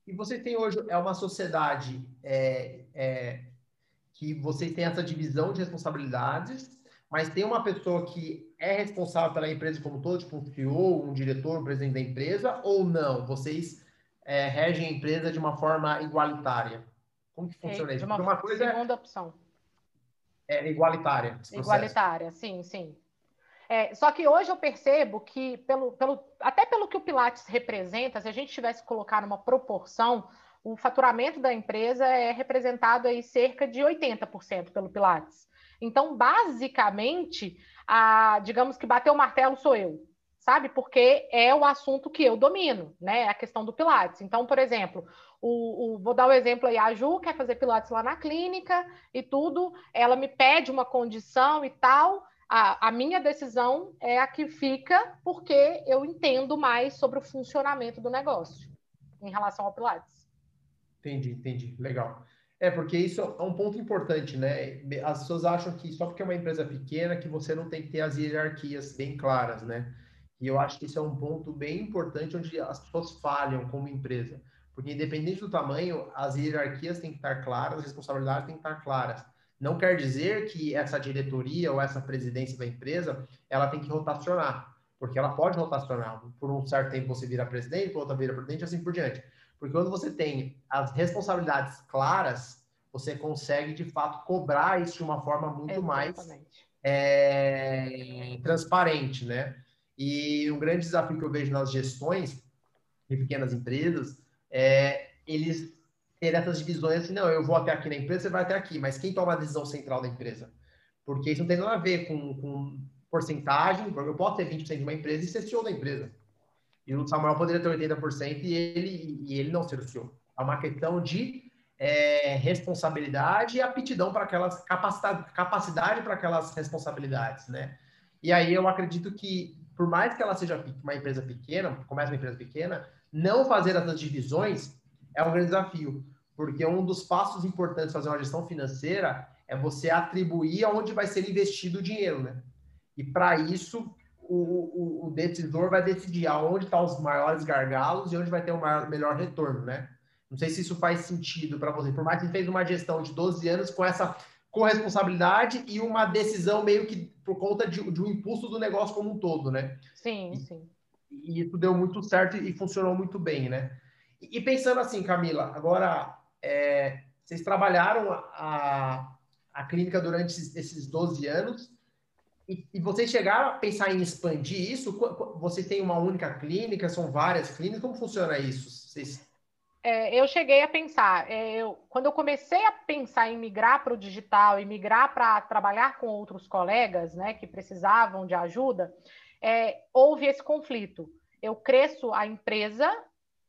E você tem hoje é uma sociedade é, é, que você tem essa divisão de responsabilidades mas tem uma pessoa que é responsável pela empresa como todo, tipo um CEO, um diretor, um presidente da empresa, ou não? Vocês é, regem a empresa de uma forma igualitária? Como que funciona isso? Uma, uma coisa é segunda é, opção. É igualitária. Igualitária, sim, sim. É, só que hoje eu percebo que, pelo, pelo, até pelo que o Pilates representa, se a gente tivesse que colocar numa proporção, o faturamento da empresa é representado aí cerca de 80% pelo Pilates. Então, basicamente, a, digamos que bater o martelo sou eu, sabe? Porque é o assunto que eu domino, né? A questão do Pilates. Então, por exemplo, o, o, vou dar o um exemplo aí, a Ju quer fazer Pilates lá na clínica e tudo, ela me pede uma condição e tal. A, a minha decisão é a que fica porque eu entendo mais sobre o funcionamento do negócio em relação ao Pilates. Entendi, entendi. Legal. É, porque isso é um ponto importante, né? As pessoas acham que só porque é uma empresa pequena que você não tem que ter as hierarquias bem claras, né? E eu acho que isso é um ponto bem importante onde as pessoas falham como empresa. Porque independente do tamanho, as hierarquias têm que estar claras, as responsabilidades têm que estar claras. Não quer dizer que essa diretoria ou essa presidência da empresa, ela tem que rotacionar, porque ela pode rotacionar. Por um certo tempo você vira presidente, por outra vira presidente, assim por diante. Porque quando você tem as responsabilidades claras, você consegue de fato cobrar isso de uma forma muito Exatamente. mais é, transparente, né? E um grande desafio que eu vejo nas gestões de pequenas empresas é eles terem essas divisões assim, não, eu vou até aqui na empresa, você vai até aqui, mas quem toma a decisão central da empresa? Porque isso não tem nada a ver com, com porcentagem, porque eu posso ter 20% de uma empresa e ser CEO da empresa. E o Samuel poderia ter 80% e ele, e ele não ser o CEO. É uma questão de é, responsabilidade e aptidão para aquelas capacidade, capacidade para aquelas responsabilidades, né? E aí eu acredito que por mais que ela seja uma empresa pequena, comece uma empresa pequena, não fazer essas divisões é um grande desafio, porque um dos passos importantes fazer uma gestão financeira é você atribuir aonde vai ser investido o dinheiro, né? E para isso o, o, o, decisor vai decidir aonde estão tá os maiores gargalos e onde vai ter o maior, melhor retorno, né? Não sei se isso faz sentido para você. Por mais que você fez uma gestão de 12 anos com essa corresponsabilidade e uma decisão meio que por conta de, de um impulso do negócio como um todo, né? Sim, sim. E, e isso deu muito certo e, funcionou muito bem, né? E, e pensando assim, Camila, agora é, vocês trabalharam a, a clínica durante esses, esses 12 anos e, e, vocês chegaram a pensar em expandir isso? Você tem uma única clínica? São várias clínicas? Como funciona isso? Vocês é, eu cheguei a pensar, é, eu, quando eu comecei a pensar em migrar para o digital e migrar para trabalhar com outros colegas, né, que precisavam de ajuda, é, houve esse conflito. Eu cresço a empresa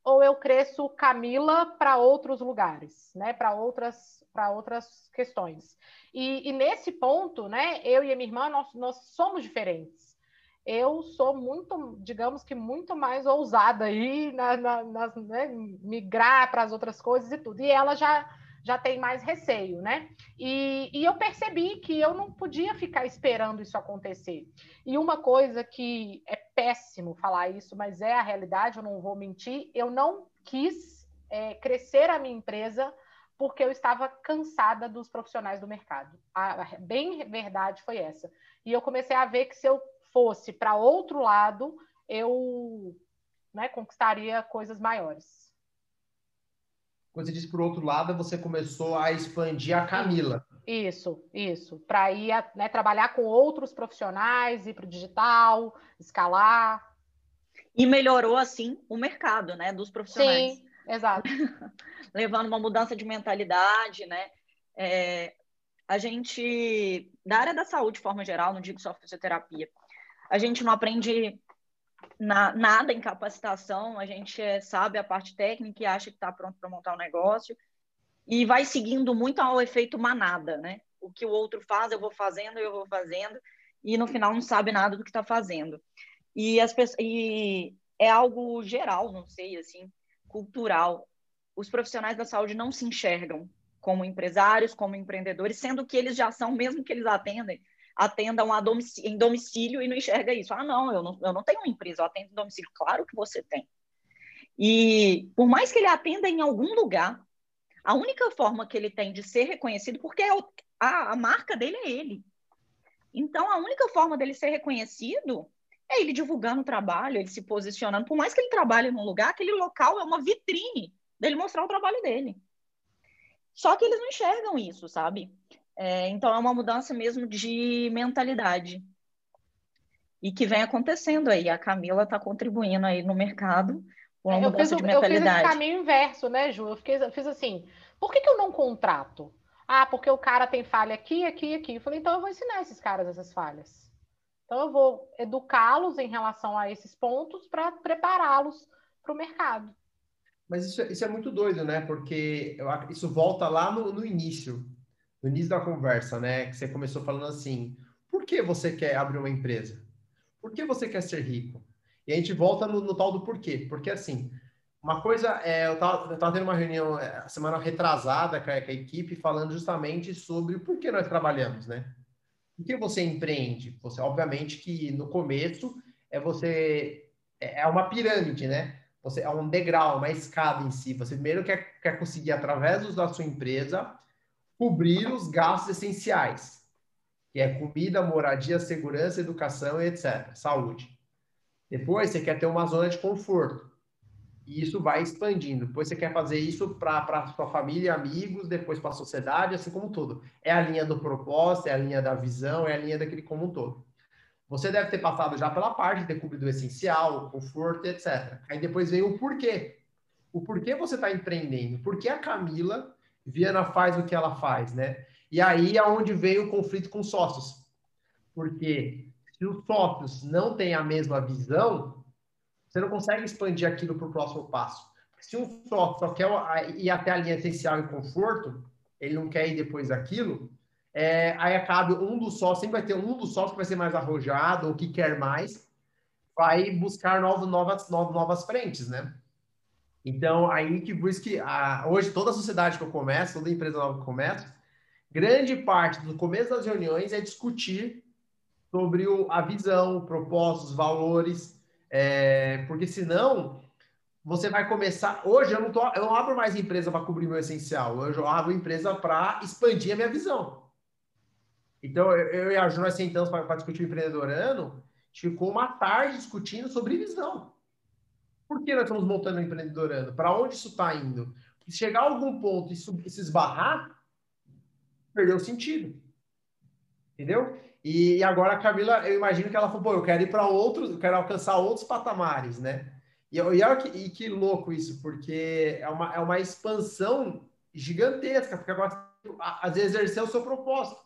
ou eu cresço Camila para outros lugares, né, para outras para outras questões. E, e, nesse ponto, né, eu e a minha irmã nós, nós somos diferentes eu sou muito, digamos que muito mais ousada aí na, na, na né, migrar para as outras coisas e tudo. E ela já já tem mais receio, né? E, e, eu percebi que eu não podia ficar esperando isso acontecer. E uma coisa que é péssimo falar isso, mas é a realidade, eu não vou mentir, eu não quis é, crescer a minha empresa porque eu estava cansada dos profissionais do mercado. A bem verdade foi essa. E eu comecei a ver que se eu fosse para outro lado, eu né, conquistaria coisas maiores. Quando você disse por outro lado, você começou a expandir a Camila. Isso, isso. Para ir né, trabalhar com outros profissionais, ir para o digital, escalar. E melhorou, assim, o mercado né, dos profissionais. Sim, exato. Levando uma mudança de mentalidade, né? É, a gente, da área da saúde de forma geral, não digo só fisioterapia, a gente não aprende na, nada em capacitação, a gente é, sabe a parte técnica e acha que está pronto para montar o um negócio e vai seguindo muito ao efeito manada, né? O que o outro faz, eu vou fazendo, eu vou fazendo e no final não sabe nada do que está fazendo. E, as e é algo geral, não sei, assim, cultural. Os profissionais da saúde não se enxergam como empresários, como empreendedores, sendo que eles já são, mesmo que eles atendem, atendam domicílio, em domicílio e não enxerga isso. Ah, não eu, não, eu não tenho uma empresa, eu atendo em domicílio. Claro que você tem. E por mais que ele atenda em algum lugar, a única forma que ele tem de ser reconhecido, porque é a, a marca dele é ele. Então, a única forma dele ser reconhecido é ele divulgando o trabalho, ele se posicionando. Por mais que ele trabalhe num lugar, aquele local é uma vitrine dele mostrar o trabalho dele. Só que eles não enxergam isso, sabe? É, então, é uma mudança mesmo de mentalidade. E que vem acontecendo aí. A Camila está contribuindo aí no mercado com uma eu mudança fiz, de mentalidade. Eu fiz esse caminho inverso, né, Ju? Eu, fiquei, eu fiz assim, por que, que eu não contrato? Ah, porque o cara tem falha aqui, aqui e aqui. Eu falei, então eu vou ensinar esses caras essas falhas. Então eu vou educá-los em relação a esses pontos para prepará-los para o mercado. Mas isso, é, isso, é muito doido, né? Porque eu, isso volta lá no, no início no início da conversa, né, que você começou falando assim, por que você quer abrir uma empresa? Por que você quer ser rico? E a gente volta no, no tal do porquê. Porque, assim, uma coisa, é, eu estava tendo uma reunião é, semana retrasada com a, com a, equipe falando justamente sobre o porquê nós trabalhamos, né? Por que você empreende? Você, obviamente que no começo é você, é, é uma pirâmide, né? Você é um degrau, uma escada em si. Você primeiro quer, quer conseguir, através da sua empresa, cobrir os gastos essenciais, que é comida, moradia, segurança, educação etc. Saúde. Depois, você quer ter uma zona de conforto. E isso vai expandindo. Depois você quer fazer isso para sua família, amigos, depois para a sociedade, assim como todo. É a linha do propósito, é a linha da visão, é a linha daquele como um todo. Você deve ter passado já pela parte de ter cumprido o essencial, o conforto, etc. Aí depois vem o porquê. O porquê você está empreendendo. Por que a Camila Viana faz o que ela faz, né? E aí é onde vem o conflito com sócios. Porque se os sócios não têm a mesma visão, você não consegue expandir aquilo para o próximo passo. Se um sócio só quer ir até a linha essencial e conforto, ele não quer ir depois daquilo, é, aí acaba um dos sócios, sempre vai ter um dos sócios que vai ser mais arrojado ou que quer mais, vai buscar novas, novas, novas frentes, né? Então, aí que por isso que a, hoje toda a sociedade que eu começo, toda empresa nova que eu começo, grande parte do começo das reuniões é discutir sobre o, a visão, o propósito, os valores, é, porque senão você vai começar. Hoje eu não, tô, eu não abro mais empresa para cobrir meu essencial, hoje eu abro empresa para expandir a minha visão. Então, eu, eu e a Ju, nós sentamos para discutir o empreendedorano, ficou uma tarde discutindo sobre visão. Por que nós estamos montando o empreendedorando? Para onde isso está indo? Se chegar a algum ponto e se esbarrar, perdeu o sentido. Entendeu? E, e, agora a Camila, eu imagino que ela falou, pô, eu quero ir para outros, eu quero alcançar outros patamares, né? E, e, que, e que louco isso, porque é uma, é uma expansão gigantesca, porque agora às vezes exercer o seu propósito.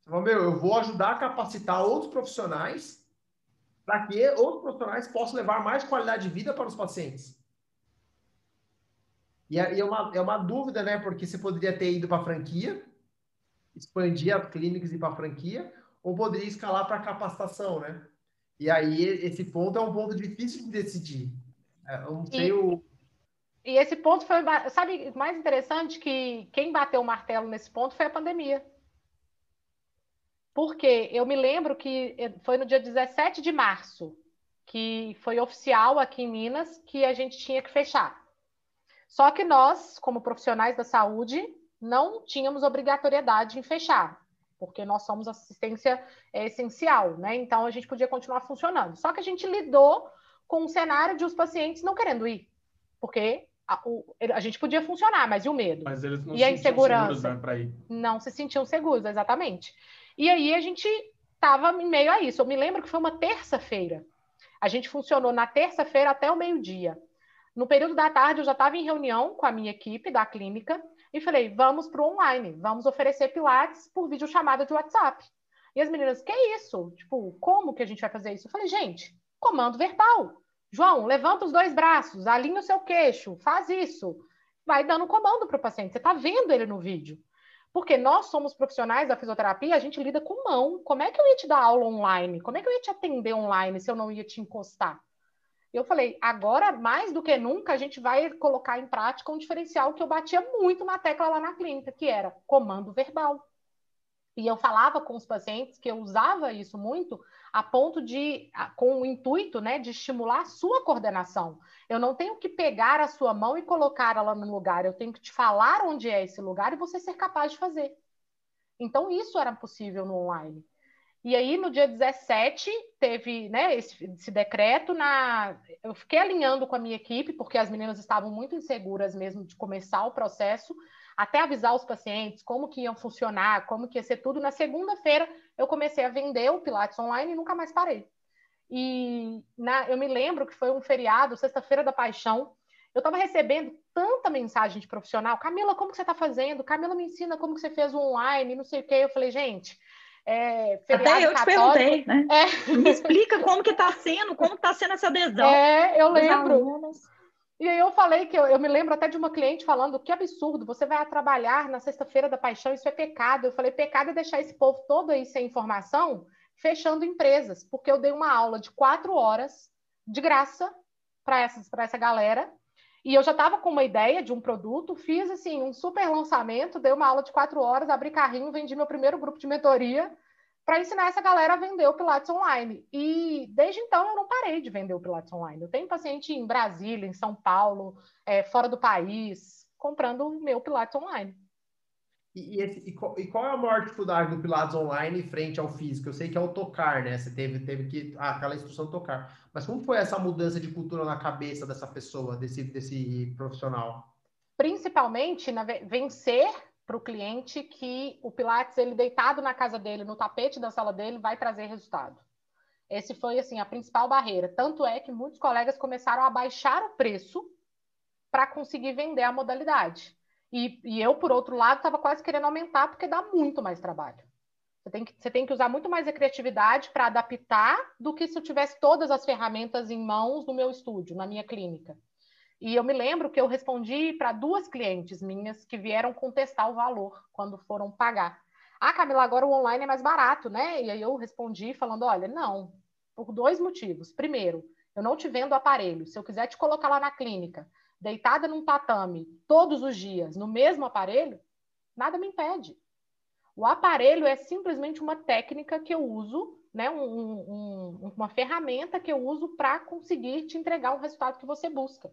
Você fala, meu, eu vou ajudar a capacitar outros profissionais para que outros profissionais possam levar mais qualidade de vida para os pacientes. E é, é, uma, é uma dúvida, né? Porque você poderia ter ido para a franquia, expandir as clínicas e para a franquia, ou poderia escalar para capacitação, né? E aí, esse ponto é um ponto difícil de decidir. É, eu não sei e, o. E esse ponto foi. Sabe, mais interessante que quem bateu o martelo nesse ponto foi a pandemia. Porque eu me lembro que eh, foi no dia 17 de março que foi oficial aqui em Minas que a gente tinha que fechar. Só que nós, como profissionais da saúde, não tínhamos obrigatoriedade em fechar, porque nós somos assistência é, essencial, né? Então a gente podia continuar funcionando. Só que a gente lidou com um cenário de os pacientes não querendo ir, porque a, o, a gente podia funcionar, mas e o medo? Mas eles não e a insegurança? Seguros, né. Não se sentiam seguros, exatamente. E aí a gente estava em meio a isso. Eu me lembro que foi uma terça-feira. A gente funcionou na terça-feira até o meio-dia. No período da tarde, eu já estava em reunião com a minha equipe da clínica e falei: vamos para o online, vamos oferecer Pilates por videochamada de WhatsApp. E as meninas, que isso? Tipo, como que a gente vai fazer isso? Eu falei, gente, comando verbal. João, levanta os dois braços, alinha o seu queixo, faz isso. Vai dando comando para o paciente. Você está vendo ele no vídeo. Porque nós somos profissionais da fisioterapia, a gente lida com mão. Como é que eu ia te dar aula online? Como é que eu ia te atender online se eu não ia te encostar? Eu falei, agora mais do que nunca, a gente vai colocar em prática um diferencial que eu batia muito na tecla lá na clínica, que era comando verbal. E eu falava com os pacientes que eu usava isso muito a ponto de, com o intuito né, de estimular a sua coordenação. Eu não tenho que pegar a sua mão e colocar ela no lugar, eu tenho que te falar onde é esse lugar e você ser capaz de fazer. Então, isso era possível no online. E aí, no dia 17, teve né, esse, esse, decreto. Na... Eu fiquei alinhando com a minha equipe, porque as meninas estavam muito inseguras mesmo de começar o processo até avisar os pacientes como que iam funcionar, como que ia ser tudo. Na segunda-feira, eu comecei a vender o Pilates online e nunca mais parei. E na, eu me lembro que foi um feriado, Sexta-feira da Paixão, eu estava recebendo tanta mensagem de profissional. Camila, como que você está fazendo? Camila, me ensina como que você fez o online, não sei o quê. Eu falei, gente, é, Até eu te perguntei, né? É. Me explica como que está sendo, como está sendo essa adesão. É, eu lembro. E aí eu falei que eu, eu, me lembro até de uma cliente falando que absurdo, você vai trabalhar na sexta-feira da paixão, isso é pecado. Eu falei, pecado é deixar esse povo todo aí sem informação, fechando empresas, porque eu dei uma aula de quatro horas de graça para essa galera. E eu já estava com uma ideia de um produto, fiz assim um super lançamento, dei uma aula de quatro horas, abri carrinho, vendi meu primeiro grupo de mentoria para ensinar essa galera a vender o Pilates online. E desde então eu não parei de vender o Pilates online. Eu tenho paciente em Brasília, em São Paulo, é, fora do país, comprando o meu Pilates online. E, e, e, qual, e, qual, é a maior dificuldade do Pilates online frente ao físico? Eu sei que é o tocar, né? Você teve, teve que. Ah, aquela instrução tocar. Mas como foi essa mudança de cultura na cabeça dessa pessoa, desse, desse profissional? Principalmente na, vencer para o cliente que o Pilates, ele deitado na casa dele, no tapete da sala dele, vai trazer resultado. Esse foi assim a principal barreira. Tanto é que muitos colegas começaram a baixar o preço para conseguir vender a modalidade. E, e eu, por outro lado, estava quase querendo aumentar, porque dá muito mais trabalho. Você tem que, você tem que usar muito mais a criatividade para adaptar do que se eu tivesse todas as ferramentas em mãos no meu estúdio, na minha clínica. E eu me lembro que eu respondi para duas clientes minhas que vieram contestar o valor quando foram pagar. Ah, Camila, agora o online é mais barato, né? E aí eu respondi falando: olha, não, por dois motivos. Primeiro, eu não te vendo aparelho. Se eu quiser te colocar lá na clínica, deitada num tatame todos os dias no mesmo aparelho, nada me impede. O aparelho é simplesmente uma técnica que eu uso, né, um, um, uma ferramenta que eu uso para conseguir te entregar o resultado que você busca.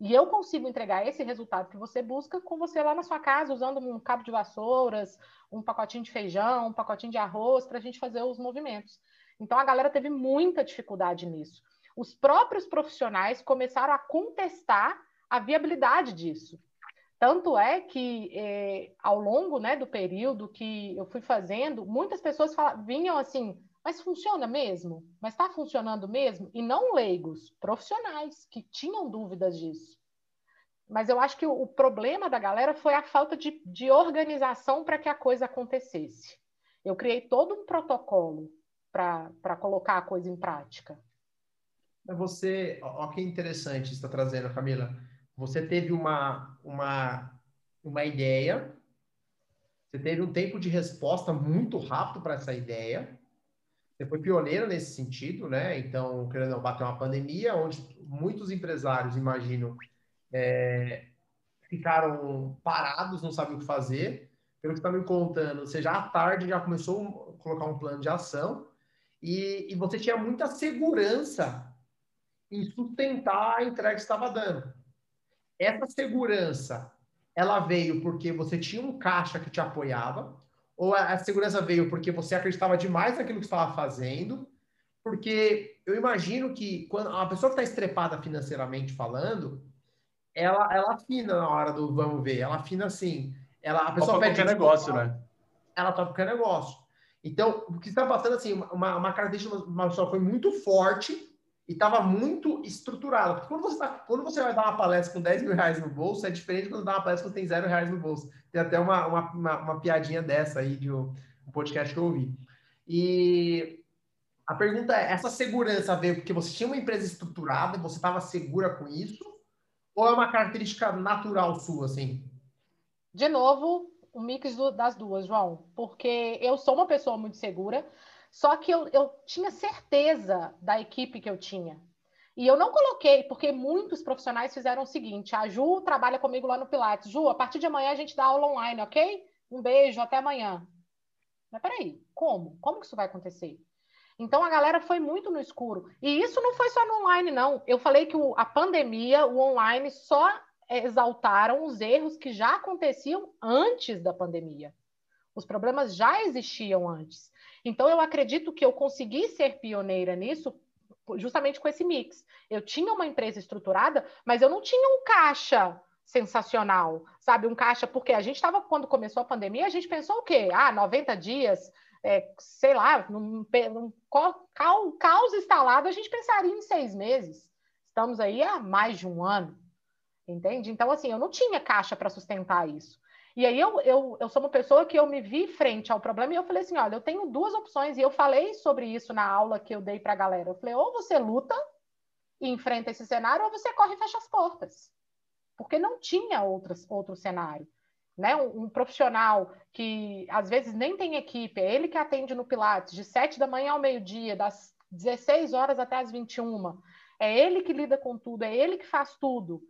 E eu consigo entregar esse resultado que você busca com você lá na sua casa, usando um cabo de vassouras, um pacotinho de feijão, um pacotinho de arroz, para a gente fazer os movimentos. Então a galera teve muita dificuldade nisso os próprios profissionais começaram a contestar a viabilidade disso. Tanto é que, é, ao longo né, do período que eu fui fazendo, muitas pessoas vinham assim, mas funciona mesmo? Mas está funcionando mesmo? E não leigos, profissionais que tinham dúvidas disso. Mas eu acho que o, o problema da galera foi a falta de, de organização para que a coisa acontecesse. Eu criei todo um protocolo para colocar a coisa em prática. Você, ó, que interessante está trazendo, Camila. Você teve uma, uma, uma ideia, você teve um tempo de resposta muito rápido para essa ideia. Você foi pioneiro nesse sentido, né? Então, querendo bater uma pandemia, onde muitos empresários, imagino, é, ficaram parados, não sabiam o que fazer. Pelo que está me contando, você já à tarde já começou a colocar um plano de ação e, e você tinha muita segurança em sustentar a entrega que estava dando. Essa segurança, ela veio porque você tinha um caixa que te apoiava, ou a segurança veio porque você acreditava demais naquilo que estava fazendo, porque eu imagino que quando a pessoa que está estrepada financeiramente falando, ela, ela afina na hora do vamos ver, ela afina assim, ela, a pessoa pede qualquer negócio, né? Ela toca qualquer negócio. Então, o que está passando assim, uma, uma característica de uma pessoa foi muito forte, e estava muito estruturado. Porque quando você, tá, quando você vai dar uma palestra com 10 mil reais no bolso, é diferente quando dá uma palestra quando tem zero reais no bolso. Tem até uma, uma, uma, uma piadinha dessa aí de um, um, podcast que eu ouvi. E a pergunta é: essa segurança veio porque você tinha uma empresa estruturada, você estava segura com isso? Ou é uma característica natural sua, assim? De novo, o um mix do, das duas, João. Porque eu sou uma pessoa muito segura, só que eu, eu tinha certeza da equipe que eu tinha. E eu não coloquei, porque muitos profissionais fizeram o seguinte: a Ju trabalha comigo lá no Pilates. Ju, a partir de amanhã a gente dá aula online, ok? Um beijo, até amanhã. Mas peraí, como? Como que isso vai acontecer? Então a galera foi muito no escuro. E isso não foi só no online, não. Eu falei que o, a pandemia, o online, só exaltaram os erros que já aconteciam antes da pandemia. Os problemas já existiam antes. Então, eu acredito que eu consegui ser pioneira nisso justamente com esse mix. Eu tinha uma empresa estruturada, mas eu não tinha um caixa sensacional, sabe? Um caixa, porque a gente estava, quando começou a pandemia, a gente pensou o quê? Ah, 90 dias, é, sei lá, num, num caos instalado, a gente pensaria em seis meses. Estamos aí há mais de um ano, entende? Então, assim, eu não tinha caixa para sustentar isso. E aí eu, eu, eu sou uma pessoa que eu me vi frente ao problema e eu falei assim, olha, eu tenho duas opções, e eu falei sobre isso na aula que eu dei para a galera. Eu falei, ou você luta e enfrenta esse cenário, ou você corre e fecha as portas. Porque não tinha outras, outro cenário. Né? Um, um, profissional que às vezes nem tem equipe, é ele que atende no Pilates, de 7 da manhã ao meio-dia, das 16 horas até as 21. É ele que lida com tudo, é ele que faz tudo.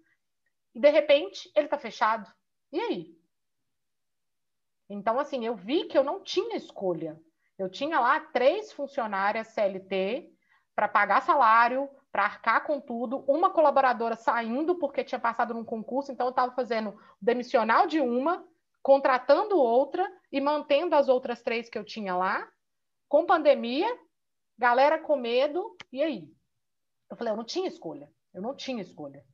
E de repente ele está fechado. E aí? Então, assim, eu vi que eu não tinha escolha. Eu tinha lá três funcionárias CLT para pagar salário, para arcar com tudo, uma colaboradora saindo porque tinha passado num concurso, então eu estava fazendo demissional de uma contratando outra e mantendo as outras três que eu tinha lá, com pandemia, galera com medo, e aí? Eu falei, eu não tinha escolha, eu não tinha escolha.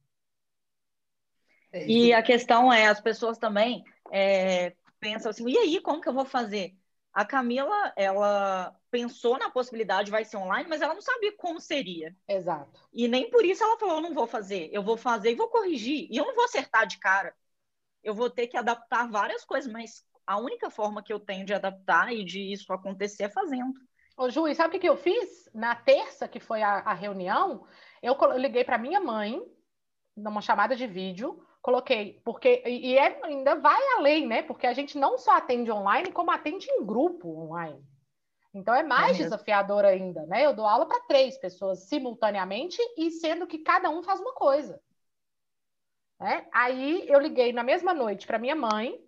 É e a questão é, as pessoas também é, pensam assim, e aí, como que eu vou fazer? A Camila, ela pensou na possibilidade, vai ser online, mas ela não sabia como seria. Exato. E nem por isso ela falou, eu não vou fazer. Eu vou fazer e vou corrigir. E eu não vou acertar de cara. Eu vou ter que adaptar várias coisas, mas a única forma que eu tenho de adaptar e de isso acontecer é fazendo. Ô, Ju, e sabe o que eu fiz? Na terça, que foi a, a reunião, eu liguei para minha mãe, numa chamada de vídeo, coloquei, porque, e é, ainda vai além, né? Porque a gente não só atende online, como atende em grupo online. Então é mais é desafiador ainda, né? Eu dou aula para três pessoas simultaneamente e sendo que cada um faz uma coisa. Né? Aí eu liguei na mesma noite para minha mãe,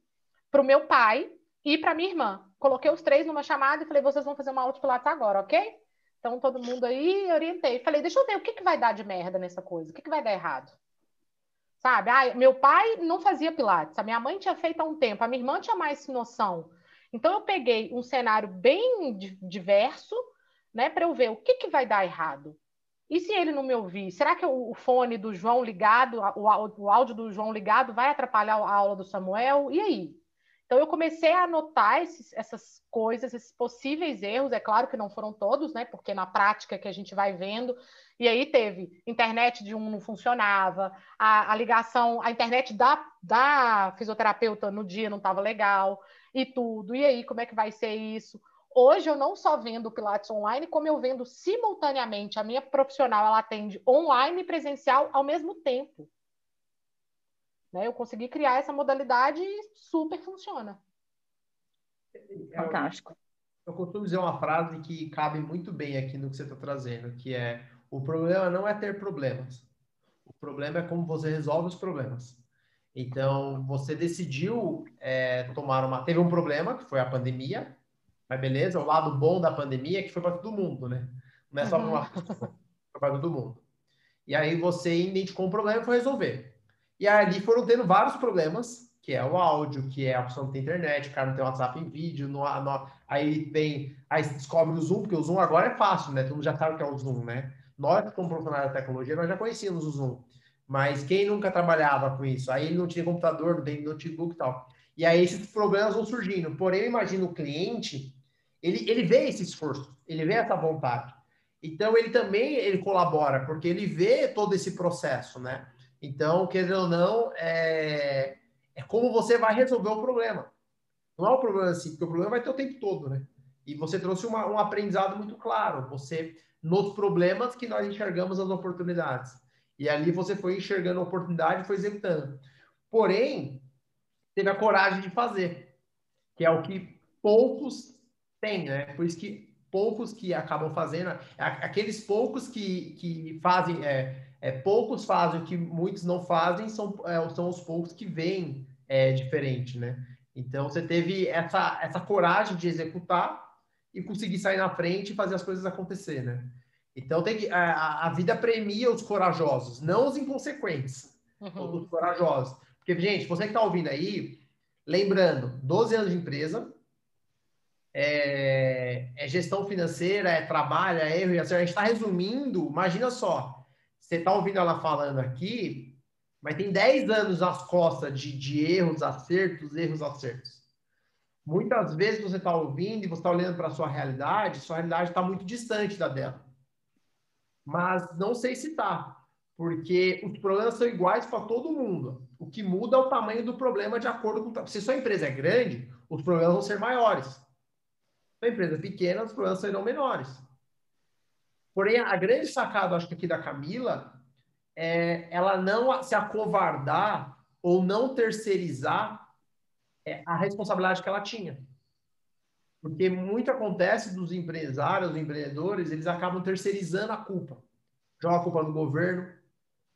para o meu pai e para minha irmã. Coloquei os três numa chamada e falei: vocês vão fazer uma aula de pilates agora, ok? Então todo mundo aí orientei. Falei: deixa eu ver o que, que vai dar de merda nessa coisa, o que, que vai dar errado. Sabe? Ah, meu pai não fazia pilates, a minha mãe tinha feito há um tempo, a minha irmã tinha mais noção. Então eu peguei um cenário bem diverso, né, para eu ver o que, que vai dar errado. E se ele não me ouvir? Será que o fone do João ligado, o, áudio do João ligado vai atrapalhar a aula do Samuel? E aí? Então eu comecei a anotar esses, essas coisas, esses possíveis erros. É claro que não foram todos, né? Porque na prática que a gente vai vendo. E aí teve internet de um não funcionava, a, a ligação, a internet da, da fisioterapeuta no dia não estava legal e tudo. E aí, como é que vai ser isso? Hoje eu não só vendo Pilates online, como eu vendo simultaneamente. A minha profissional ela atende online e presencial ao mesmo tempo. Né? Eu consegui criar essa modalidade e super funciona. Fantástico. Eu, eu costumo dizer uma frase que cabe muito bem aqui no que você está trazendo, que é o problema não é ter problemas. O problema é como você resolve os problemas. Então, você decidiu é, tomar uma. Teve um problema, que foi a pandemia, mas beleza, o lado bom da pandemia é que foi para todo mundo, né? Não é só para uma pessoa, foi para todo mundo. E aí você identificou um problema e foi resolver. E ali foram tendo vários problemas, que é o áudio, que é a opção de ter internet, o cara não tem WhatsApp em vídeo, aí vem, aí descobre o Zoom, porque o Zoom agora é fácil, né? Todo mundo já sabe o que é o Zoom, né? Nós, como profissionais da tecnologia, nós já conhecíamos o Zoom. Mas quem nunca trabalhava com isso? Aí ele não tinha computador, não tem notebook e tal. E aí esses problemas vão surgindo. Porém, eu imagino o cliente, ele, ele vê esse esforço, ele vê essa vontade. Então, ele também ele colabora, porque ele vê todo esse processo, né? Então, querendo ou não, é, é como você vai resolver o problema. Não é um problema assim, porque o problema vai ter o tempo todo, né? E você trouxe uma, um aprendizado muito claro. Você, nos problemas que nós enxergamos as oportunidades. E ali você foi enxergando a oportunidade e foi executando. Porém, teve a coragem de fazer, que é o que poucos têm, né? Por isso que poucos que acabam fazendo, aqueles poucos que, que fazem, é, é, poucos fazem o que muitos não fazem, são, é, são os poucos que veem é, diferente, né? Então, você teve essa, essa coragem de executar e conseguir sair na frente e fazer as coisas acontecer, né? Então tem que, a, a vida premia os corajosos, não os inconsequentes, uhum. os corajosos. Porque, gente, você que está ouvindo aí, lembrando, 12 anos de empresa, é, é gestão financeira, é trabalho, é erro, a gente está resumindo, imagina só, você está ouvindo ela falando aqui, mas tem 10 anos nas costas de, de erros, acertos, erros, acertos. Muitas vezes você está ouvindo e você está olhando para a sua realidade, sua realidade está muito distante da dela mas não sei se tá, porque os problemas são iguais para todo mundo. O que muda é o tamanho do problema de acordo com. Se sua empresa é grande, os problemas vão ser maiores. Se sua empresa é pequena, os problemas serão menores. Porém, a grande sacada, acho que aqui da Camila, é ela não se acovardar ou não terceirizar é, a responsabilidade que ela tinha. Porque muito acontece dos empresários, dos empreendedores, eles acabam terceirizando a culpa. Joga a culpa no governo,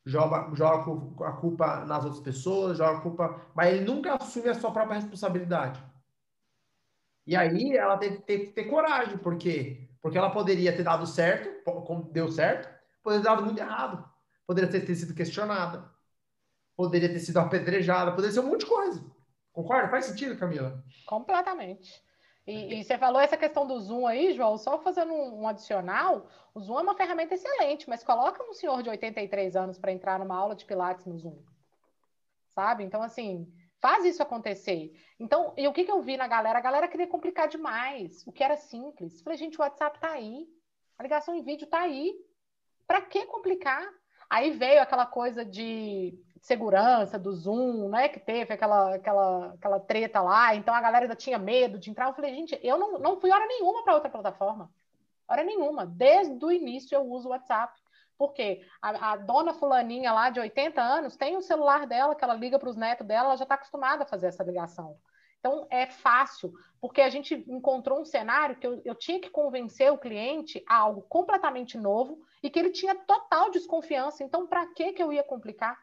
joga, joga a culpa nas outras pessoas, joga a culpa. Mas ele nunca assume a sua própria responsabilidade. E aí ela tem, que ter coragem, porque porque ela poderia ter dado certo, como deu certo, poderia ter dado muito errado. Poderia ter, ter sido questionada, poderia ter sido apedrejada, poderia ser um monte de coisa. Concorda? Faz sentido, Camila? Completamente. E, e, você falou essa questão do Zoom aí, João, só fazendo um, um, adicional, o Zoom é uma ferramenta excelente, mas coloca um senhor de 83 anos para entrar numa aula de Pilates no Zoom. Sabe? Então, assim, faz isso acontecer. Então, e o que, que eu vi na galera? A galera queria complicar demais o que era simples. Falei, gente, o WhatsApp tá aí, a ligação em vídeo tá aí. Para que complicar? Aí veio aquela coisa de segurança do Zoom, né? Que teve aquela, aquela, aquela treta lá, então a galera ainda tinha medo de entrar. Eu falei, gente, eu não, não fui hora nenhuma para outra plataforma. Hora nenhuma. Desde o início eu uso o WhatsApp. Porque a, a, dona fulaninha lá de 80 anos tem o celular dela, que ela liga para os netos dela, ela já está acostumada a fazer essa ligação. Então, é fácil, porque a gente encontrou um cenário que eu, eu tinha que convencer o cliente a algo completamente novo e que ele tinha total desconfiança. Então, para que, que eu ia complicar?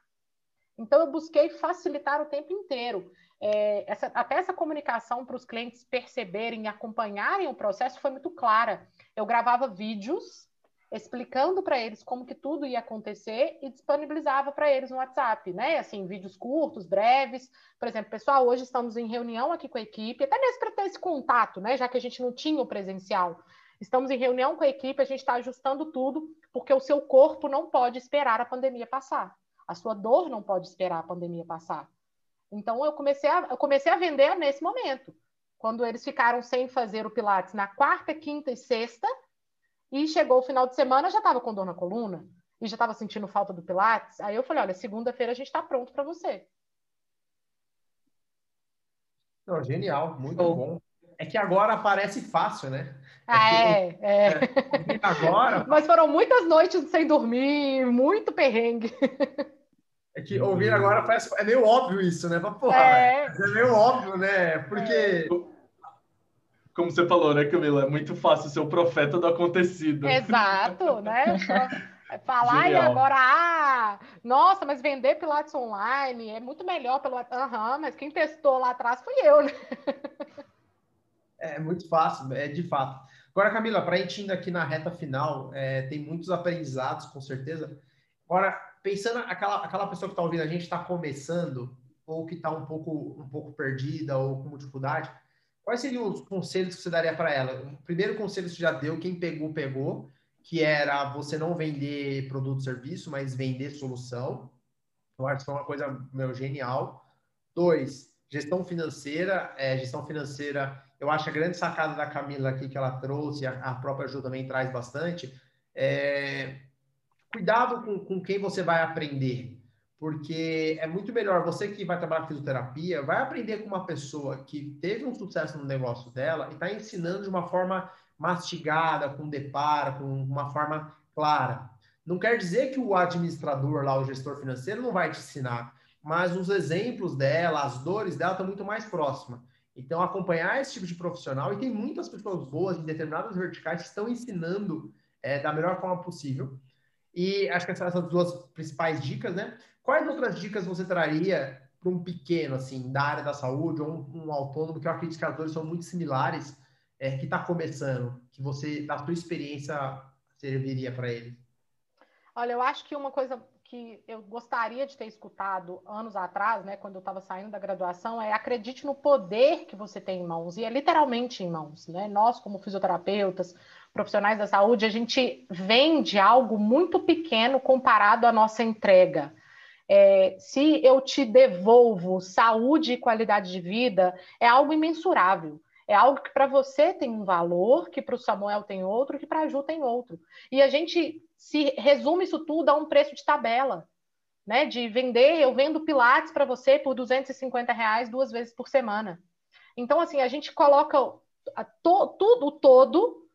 Então, eu busquei facilitar o tempo inteiro. É, essa, até essa comunicação para os clientes perceberem e acompanharem o processo foi muito clara. Eu gravava vídeos explicando para eles como que tudo ia acontecer e disponibilizava para eles no WhatsApp, né? Assim, vídeos curtos, breves. Por exemplo, pessoal, hoje estamos em reunião aqui com a equipe, até mesmo para ter esse contato, né? Já que a gente não tinha o presencial. Estamos em reunião com a equipe, a gente está ajustando tudo, porque o seu corpo não pode esperar a pandemia passar. A sua dor não pode esperar a pandemia passar. Então, eu comecei a, eu comecei a vender nesse momento. Quando eles ficaram sem fazer o Pilates na quarta, quinta e sexta, e chegou o final de semana, já estava com dor na coluna, e já estava sentindo falta do Pilates. Aí eu falei: olha, segunda-feira a gente está pronto para você. Não, genial, muito oh. bom. É que agora parece fácil, né? Ah, é, é. é. é agora. Mas foram muitas noites sem dormir, muito perrengue. É que ouvir agora parece. É meio óbvio isso, né? Porra, é. é meio óbvio, né? Porque. É. Como você falou, né, Camila? É muito fácil ser o profeta do acontecido. Exato, né? Falar Genial. e agora, ah, nossa, mas vender Pilates online é muito melhor pelo. Aham, uhum, mas quem testou lá atrás fui eu, né? É muito fácil, é de fato. Agora, Camila, para a gente indo aqui na reta final, é, tem muitos aprendizados, com certeza. Agora, pensando aquela, aquela pessoa que está ouvindo a gente está começando, ou que está um pouco, um pouco perdida ou com dificuldade, quais seriam os conselhos que você daria para ela? O primeiro conselho que você já deu, quem pegou, pegou, que era você não vender produto serviço, mas vender solução. Eu acho que foi uma coisa meu, genial. Dois, gestão financeira. É, gestão financeira, eu acho a grande sacada da Camila aqui que ela trouxe, a, a própria Ju também traz bastante. É, cuidado com, com quem você vai aprender, porque é muito melhor você que vai trabalhar fisioterapia, vai aprender com uma pessoa que teve um sucesso no negócio dela e está ensinando de uma forma mastigada, com depara, com uma forma clara. Não quer dizer que o administrador lá, o gestor financeiro, não vai te ensinar, mas os exemplos dela, as dores dela estão muito mais próximas. Então, acompanhar esse tipo de profissional, e tem muitas pessoas boas em determinadas verticais que estão ensinando é, da melhor forma possível. E acho que essas são as duas principais dicas, né? Quais outras dicas você traria para um pequeno, assim, da área da saúde, ou um, um autônomo, que eu acredito que as duas são muito similares, é, que está começando, que você, da sua experiência, serviria para ele? Olha, eu acho que uma coisa que eu gostaria de ter escutado anos atrás, né, quando eu estava saindo da graduação, é acredite no poder que você tem em mãos, e é literalmente em mãos, né? Nós, como fisioterapeutas, profissionais da saúde, a gente vende algo muito pequeno comparado à nossa entrega. É, se eu te devolvo saúde e qualidade de vida, é algo imensurável. É algo que para você tem um valor, que para o Samuel tem outro, que para a Ju tem outro. E a gente se resume isso tudo a um preço de tabela. Né, de vender, eu vendo Pilates para você por 250 reais duas vezes por semana. Então, assim, a gente coloca to, tudo todo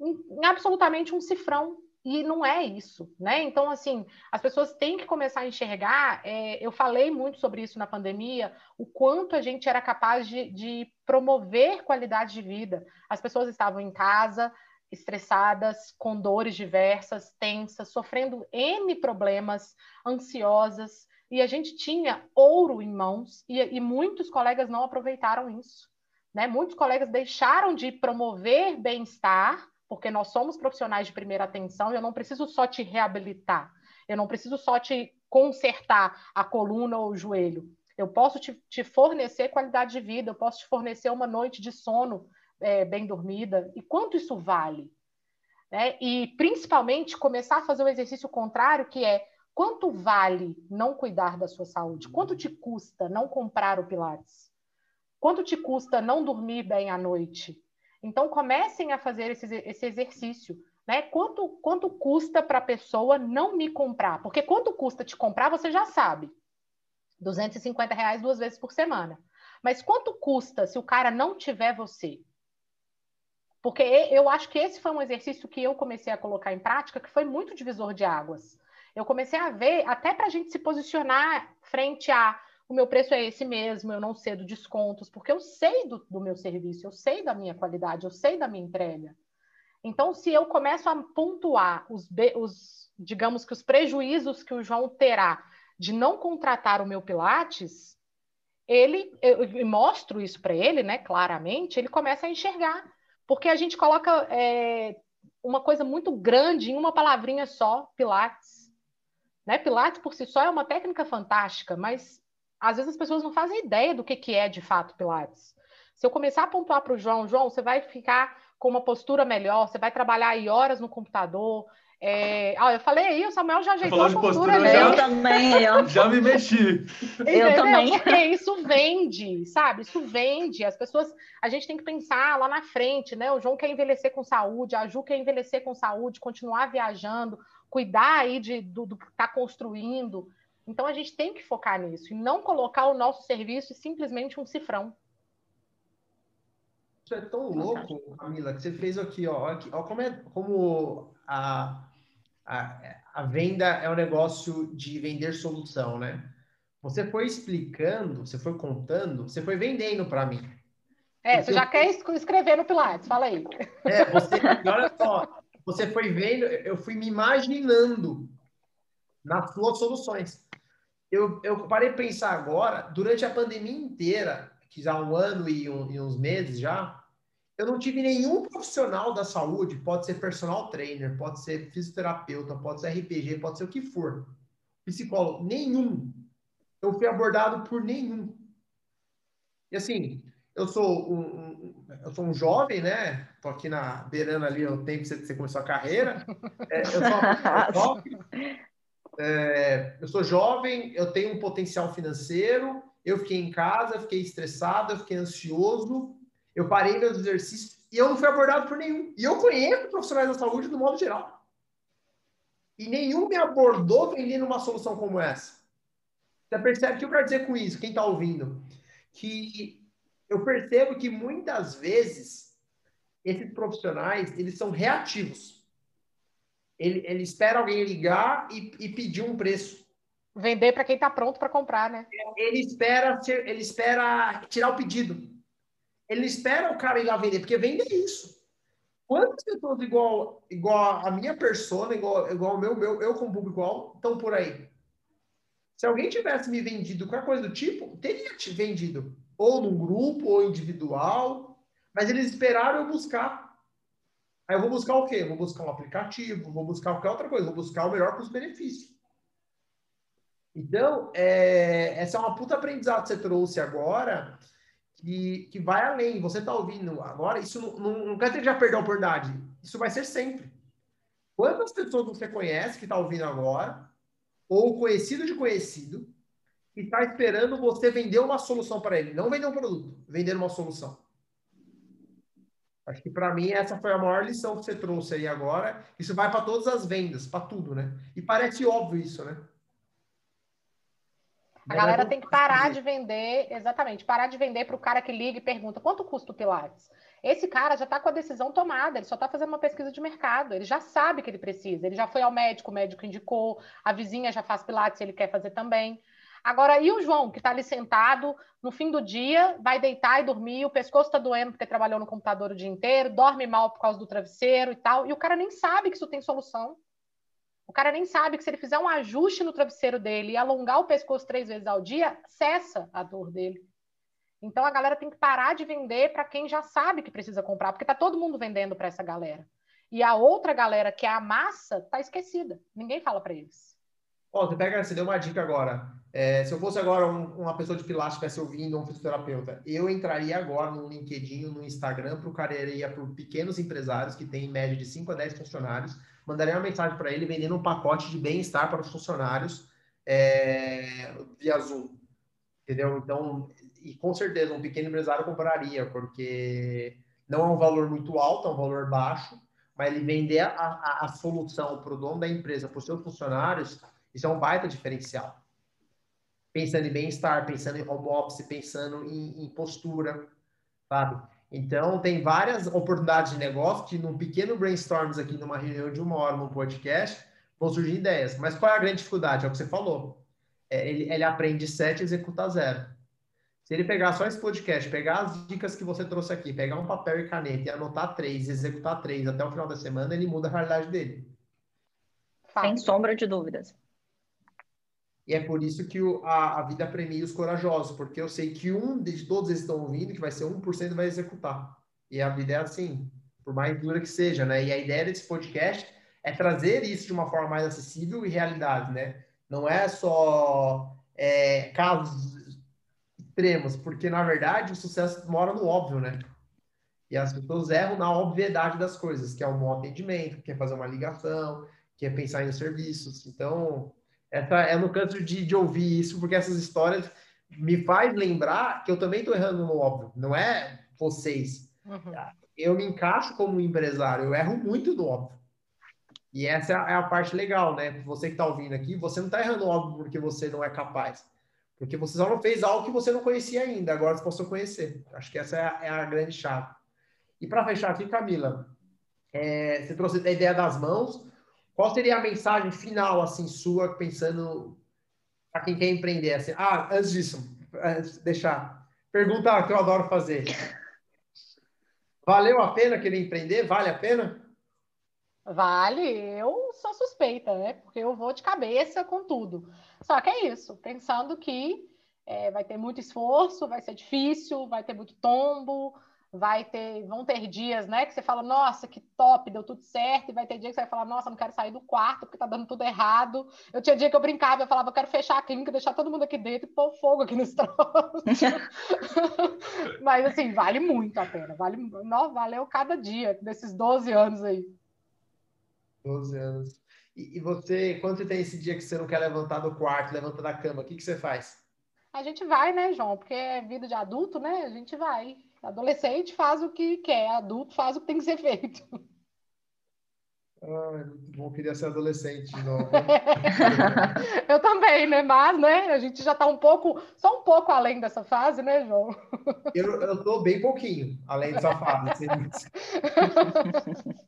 em absolutamente um cifrão. E não é isso, né? Então, assim, as pessoas têm que começar a enxergar. É, eu falei muito sobre isso na pandemia, o quanto a gente era capaz de, de promover qualidade de vida. As pessoas estavam em casa, estressadas, com dores diversas, tensas, sofrendo N problemas, ansiosas, e a gente tinha ouro em mãos, e, e muitos colegas não aproveitaram isso. Né? Muitos colegas deixaram de promover bem-estar porque nós somos profissionais de primeira atenção eu não preciso só te reabilitar, eu não preciso só te consertar a coluna ou o joelho. eu posso te, te fornecer qualidade de vida, eu posso te fornecer uma noite de sono é, bem dormida. E quanto isso vale? Né? E principalmente começar a fazer o exercício contrário, que é quanto vale não cuidar da sua saúde? Quanto te custa não comprar o Pilates? Quanto te custa não dormir bem à noite? Então comecem a fazer esse, esse exercício. Né? Quanto, quanto custa para a pessoa não me comprar? Porque quanto custa te comprar, você já sabe. 250 reais duas vezes por semana. Mas quanto custa se o cara não tiver você? Porque eu acho que esse foi um exercício que eu comecei a colocar em prática, que foi muito divisor de águas. Eu comecei a ver, até para a gente se posicionar frente a o meu preço é esse mesmo, eu não cedo descontos, porque eu sei do, do meu serviço, eu sei da minha qualidade, eu sei da minha entrega. Então, se eu começo a pontuar os, os digamos que os prejuízos que o João terá de não contratar o meu Pilates, ele, eu, eu mostro isso para ele, né, claramente, ele começa a enxergar. Porque a gente coloca é, uma coisa muito grande em uma palavrinha só, Pilates. Né? Pilates por si só é uma técnica fantástica, mas às vezes as pessoas não fazem ideia do que, que é de fato Pilates. Se eu começar a pontuar para o João, João, você vai ficar com uma postura melhor, você vai trabalhar aí horas no computador, é... Ah, eu falei aí, o Samuel já ajeitou a postura, postura. Eu também, eu. Já me mexi. Eu também. Porque isso vende, sabe? Isso vende. As pessoas, a gente tem que pensar lá na frente, né? O João quer envelhecer com saúde, a Ju quer envelhecer com saúde, continuar viajando, cuidar aí de, do, do que está construindo. Então a gente tem que focar nisso e não colocar o nosso serviço simplesmente um cifrão. Isso é tão louco, Camila, que você fez aqui, ó, aqui, ó como é como a a, a venda é um negócio de vender solução, né? Você foi explicando, você foi contando, você foi vendendo para mim. É, você já quer escrever no Pilates, fala aí. É, você, olha só, você foi vendo, eu fui me imaginando nas suas soluções. Eu, eu parei de pensar agora, durante a pandemia inteira, que já há um ano e, um, e uns meses já, eu não tive nenhum profissional da saúde, pode ser personal trainer, pode ser fisioterapeuta, pode ser RPG, pode ser o que for, psicólogo, nenhum. Eu fui abordado por nenhum. E assim, eu sou um, um eu sou um jovem, né? Tô aqui na beirando ali o tempo que você começou a carreira. É, eu, sou, é, eu sou jovem, eu tenho um potencial financeiro. Eu fiquei em casa, fiquei estressado, eu fiquei ansioso eu parei meus exercícios e eu não fui abordado por nenhum. E eu conheço profissionais da saúde do modo geral. E nenhum me abordou vendendo uma solução como essa. Você percebe o que eu quero dizer com isso, quem está ouvindo? Que eu percebo que muitas vezes esses profissionais, eles são reativos. Ele, ele espera alguém ligar e, e pedir um preço. Vender para quem está pronto para comprar, né? Ele espera, ele espera tirar o pedido. Ele espera o cara ir lá vender, porque vende isso. Quantas pessoas igual, igual a minha persona, igual, igual o meu, meu, eu como público estão por aí? Se alguém tivesse me vendido qualquer coisa do tipo, teria te vendido. Ou num grupo, ou individual. Mas eles esperaram eu buscar. Aí eu vou buscar o quê? Vou buscar um aplicativo, vou buscar qualquer outra coisa, vou buscar o melhor custo-benefício. Então, é, essa é uma puta aprendizado que você trouxe agora, que, que vai além. Você está ouvindo agora, isso não, não, não quer dizer que já perdeu a oportunidade. Isso vai ser sempre. Quantas pessoas você conhece que está ouvindo agora, ou conhecido de conhecido, que está esperando você vender uma solução para ele? Não vender um produto, vender uma solução. Acho que para mim essa foi a maior lição que você trouxe aí agora. Isso vai para todas as vendas, para tudo, né? E parece óbvio isso, né? A galera tem que parar de vender, exatamente, parar de vender para o cara que liga e pergunta quanto custa o Pilates. Esse cara já está com a decisão tomada, ele só está fazendo uma pesquisa de mercado, ele já sabe que ele precisa, ele já foi ao médico, o médico indicou, a vizinha já faz Pilates, ele quer fazer também. Agora, e o João, que está ali sentado, no fim do dia, vai deitar e dormir, o pescoço está doendo porque trabalhou no computador o dia inteiro, dorme mal por causa do travesseiro e tal, e o cara nem sabe que isso tem solução. O cara nem sabe que se ele fizer um ajuste no travesseiro dele e alongar o pescoço três vezes ao dia, cessa a dor dele. Então a galera tem que parar de vender para quem já sabe que precisa comprar, porque tá todo mundo vendendo para essa galera. E a outra galera, que é a massa, tá esquecida. Ninguém fala para eles. Ó, você pega, você deu uma dica agora. É, se eu fosse agora um, uma pessoa de pilates estivesse ouvindo um fisioterapeuta, eu entraria agora no LinkedIn, no Instagram, procuraria por pequenos empresários que têm em média de 5 a 10 funcionários, mandaria uma mensagem para ele vendendo um pacote de bem-estar para os funcionários é, via Zoom. Entendeu? Então, e com certeza um pequeno empresário compraria, porque não é um valor muito alto, é um valor baixo, mas ele vender a, a, a solução para o dono da empresa, para os seus funcionários, isso é um baita diferencial pensando em bem-estar, pensando em home office, pensando em, em, postura, sabe? Então, tem várias oportunidades de negócio que, num pequeno brainstorms aqui, numa reunião de uma hora, num podcast, vão surgir ideias. Mas qual é a grande dificuldade? É o que você falou. É, ele, ele aprende sete e executa zero. Se ele pegar só esse podcast, pegar as dicas que você trouxe aqui, pegar um papel e caneta e anotar três, executar três até o final da semana, ele muda a realidade dele. Sem sombra de dúvidas. E é por isso que o, a, a, vida premia os corajosos, porque eu sei que um de todos eles estão ouvindo, que vai ser 1% vai executar. E a vida é assim, por mais dura que seja, né? E a ideia desse podcast é trazer isso de uma forma mais acessível e realidade, né? Não é só é, casos extremos, porque na verdade o sucesso mora no óbvio, né? E as pessoas erram na obviedade das coisas, que é um bom atendimento, que é fazer uma ligação, que é pensar em serviços. Então, essa, é no canto de, de ouvir isso, porque essas histórias me faz lembrar que eu também estou errando no óbvio, não é vocês. Uhum. Eu me encaixo como empresário, eu erro muito no óbvio. E essa é a parte legal, né? Você que está ouvindo aqui, você não está errando óbvio porque você não é capaz. Porque você só não fez algo que você não conhecia ainda, agora você passou a conhecer. Acho que essa é a, é a grande chave. E para fechar aqui, Camila, é, você trouxe a ideia das mãos, qual seria a mensagem final, assim, sua, pensando para quem quer empreender? Assim, ah, antes disso, antes deixar. Pergunta que eu adoro fazer. Valeu a pena querer empreender? Vale a pena? Vale, eu sou suspeita, né? Porque eu vou de cabeça com tudo. Só que é isso, pensando que é, vai ter muito esforço, vai ser difícil, vai ter muito tombo, vai ter, vão ter dias, né, que você fala, nossa, que top, deu tudo certo, e vai ter dia que você vai falar, nossa, não quero sair do quarto porque tá dando tudo errado. Eu tinha dia que eu brincava, eu falava, eu quero fechar a clínica, deixar todo mundo aqui dentro e pôr fogo aqui nos troços. Mas assim, vale muito a pena, vale, não, valeu cada dia desses 12 anos aí. 12 anos. E, e você, quando tem esse dia que você não quer levantar do quarto, levanta da cama, o que, que você faz? A gente vai, né, João? Porque é vida de adulto, né? A gente vai. Adolescente faz o que quer, adulto faz o que tem que ser feito. Ah, muito bom, queria ser adolescente de novo. eu também, né? Mas, né, a gente já está um pouco, só um pouco além dessa fase, né, João? eu, estou bem pouquinho além dessa fase.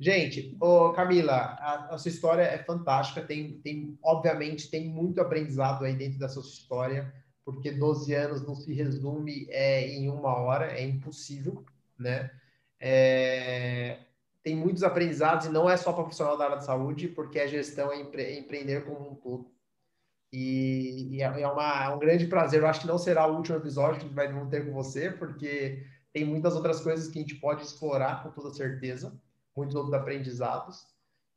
gente, ô, Camila, a, a, sua história é fantástica, tem, tem, obviamente, tem muito aprendizado aí dentro da sua história porque 12 anos não se resume é, em uma hora, é impossível, né? É, tem muitos aprendizados e não é só profissional da área de saúde, porque a gestão é, empre é empreender como um todo. E, e é, é, uma, é, um grande prazer. Eu acho que não será o último episódio que vai não ter com você, porque tem muitas outras coisas que a gente pode explorar com toda certeza, muitos outros aprendizados.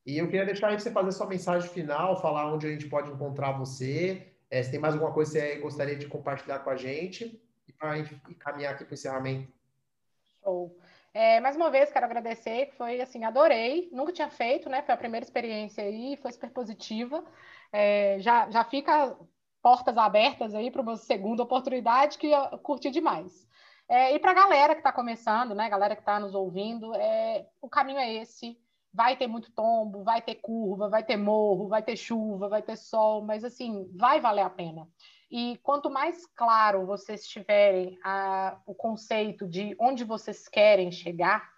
E eu queria deixar aí você fazer sua mensagem final, falar onde a gente pode encontrar você, é, se tem mais alguma coisa que você gostaria de compartilhar com a gente e para caminhar aqui para o encerramento. Show. É, mais uma vez, quero agradecer, foi assim, adorei, nunca tinha feito, né? Foi a primeira experiência aí, foi super positiva. É, já, já fica portas abertas aí para uma segunda oportunidade que eu curti demais. É, e para a galera que está começando, né? Galera que está nos ouvindo, é, o caminho é esse vai ter muito tombo, vai ter curva, vai ter morro, vai ter chuva, vai ter sol, mas assim, vai valer a pena. E quanto mais claro vocês tiverem a, o conceito de onde vocês querem chegar,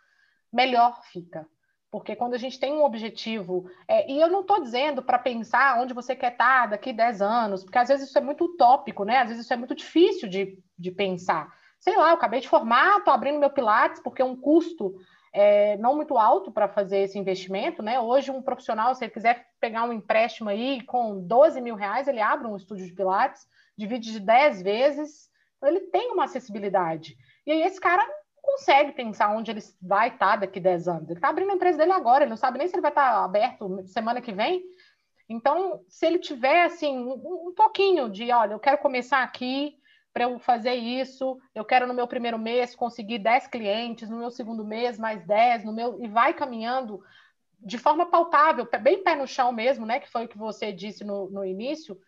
melhor fica. Porque quando a gente tem um objetivo, é, e eu não estou dizendo para pensar onde você quer estar tá daqui 10 anos, porque às vezes isso é muito utópico, né? Às vezes isso é muito difícil de, de pensar. Sei lá, eu acabei de formar, estou abrindo meu Pilates, porque é um custo é, não muito alto para fazer esse investimento, né? Hoje, um profissional, se ele quiser pegar um empréstimo aí com 12 mil reais, ele abre um estúdio de Pilates, divide de 10 vezes, então ele tem uma acessibilidade. E aí esse cara consegue pensar onde ele vai estar tá daqui 10 anos. Ele está abrindo a empresa dele agora, ele não sabe nem se ele vai estar tá aberto semana que vem. Então, se ele tiver assim um, um pouquinho de, olha, eu quero começar aqui para eu fazer isso, eu quero no meu primeiro mês conseguir 10 clientes, no meu segundo mês mais 10, no meu e vai caminhando de forma pautável, bem pé no chão mesmo, né? Que foi o que você disse no, no início,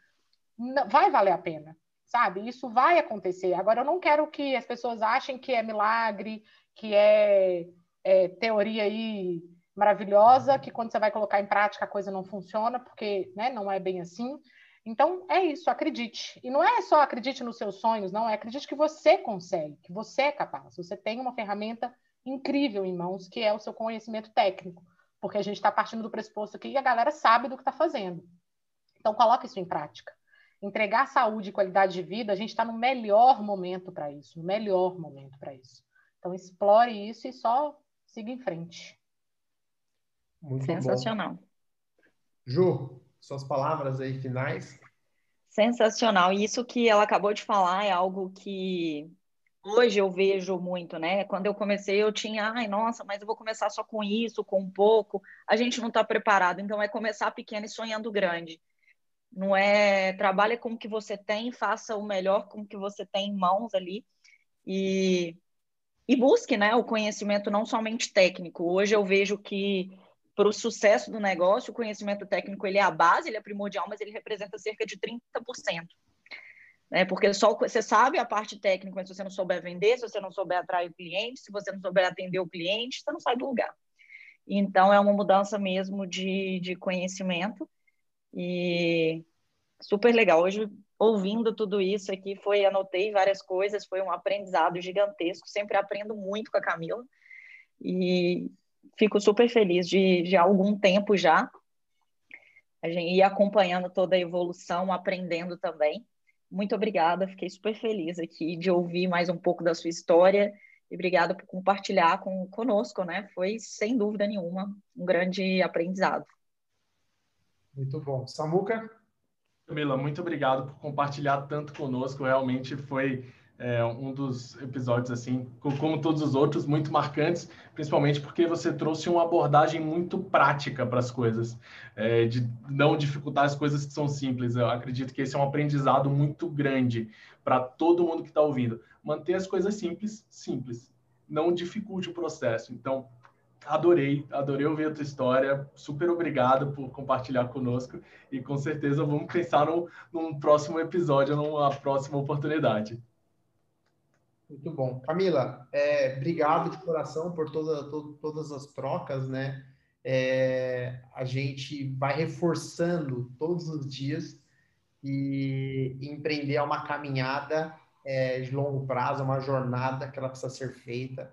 vai valer a pena, sabe? Isso vai acontecer. Agora, eu não quero que as pessoas achem que é milagre, que é, é teoria aí maravilhosa, que quando você vai colocar em prática a coisa não funciona, porque né, não é bem assim. Então, é isso, acredite. E não é só acredite nos seus sonhos, não, é acredite que você consegue, que você é capaz. Você tem uma ferramenta incrível em mãos, que é o seu conhecimento técnico porque a gente está partindo do pressuposto aqui que a galera sabe do que está fazendo. Então, coloque isso em prática. Entregar saúde e qualidade de vida, a gente está no melhor momento para isso, no melhor momento para isso. Então, explore isso e só siga em frente. Muito Sensacional. Bom. Ju, suas palavras aí finais. Sensacional. Isso que ela acabou de falar é algo que hoje eu vejo muito, né? Quando eu comecei, eu tinha, ai, nossa, mas eu vou começar só com isso, com um pouco. A gente não está preparado, então é começar pequeno e sonhando grande. Não é trabalha com o que você tem, faça o melhor com o que você tem em mãos ali e, e busque, né, o conhecimento não somente técnico. Hoje eu vejo que para o sucesso do negócio, o conhecimento técnico ele é a base, ele é primordial, mas ele representa cerca de 30% né? Porque só você sabe a parte técnica, mas se você não souber vender, se você não souber atrair o cliente, se você não souber atender o cliente, você não sai do lugar. Então é uma mudança mesmo de, de conhecimento e super legal. Hoje ouvindo tudo isso aqui foi anotei várias coisas, foi um aprendizado gigantesco. Sempre aprendo muito com a Camila e fico super feliz de, de há algum tempo já a gente ir acompanhando toda a evolução, aprendendo também. Muito obrigada, fiquei super feliz aqui de ouvir mais um pouco da sua história e obrigada por compartilhar com, conosco, né? Foi, sem dúvida nenhuma, um grande aprendizado. Muito bom. Samuca? Camila, muito obrigado por compartilhar tanto conosco. Realmente foi é, um dos episódios, assim, como todos os outros, muito marcantes, principalmente porque você trouxe uma abordagem muito prática para as coisas, é, de não dificultar as coisas que são simples. Eu acredito que esse é um aprendizado muito grande para todo mundo que está ouvindo. Manter as coisas simples, simples. Não dificulte o processo. Então, adorei, adorei ouvir a tua história. Super obrigado por compartilhar conosco e com certeza vamos pensar no, num próximo episódio, numa próxima oportunidade. Muito bom. Camila, é, obrigado de coração por toda, to, todas as trocas, né? É, a gente vai reforçando todos os dias e empreender é uma caminhada é, de longo prazo, é uma jornada que ela precisa ser feita.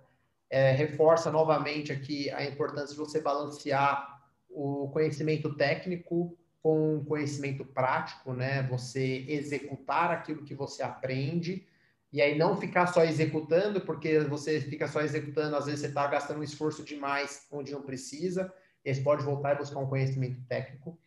É, reforça novamente aqui a importância de você balancear o conhecimento técnico com o conhecimento prático, né? Você executar aquilo que você aprende e aí não ficar só executando, porque você fica só executando, às vezes você está gastando um esforço demais onde não precisa, e você pode voltar e buscar um conhecimento técnico.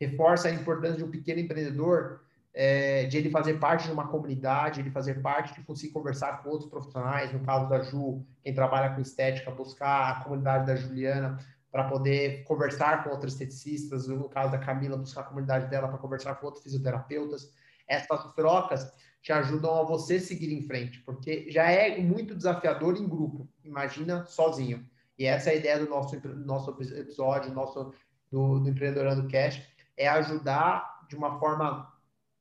Reforça a importância de um pequeno empreendedor, é, de ele fazer parte de uma comunidade, ele fazer parte de conseguir conversar com outros profissionais, no caso da Ju, quem trabalha com estética, buscar a comunidade da Juliana para poder conversar com outros esteticistas, no caso da Camila, buscar a comunidade dela para conversar com outros fisioterapeutas. Essas trocas te ajudam a você seguir em frente, porque já é muito desafiador em grupo, imagina sozinho. E essa é a ideia do nosso, nosso episódio, nosso, do, do Empreendedorando Cash, é ajudar de uma forma,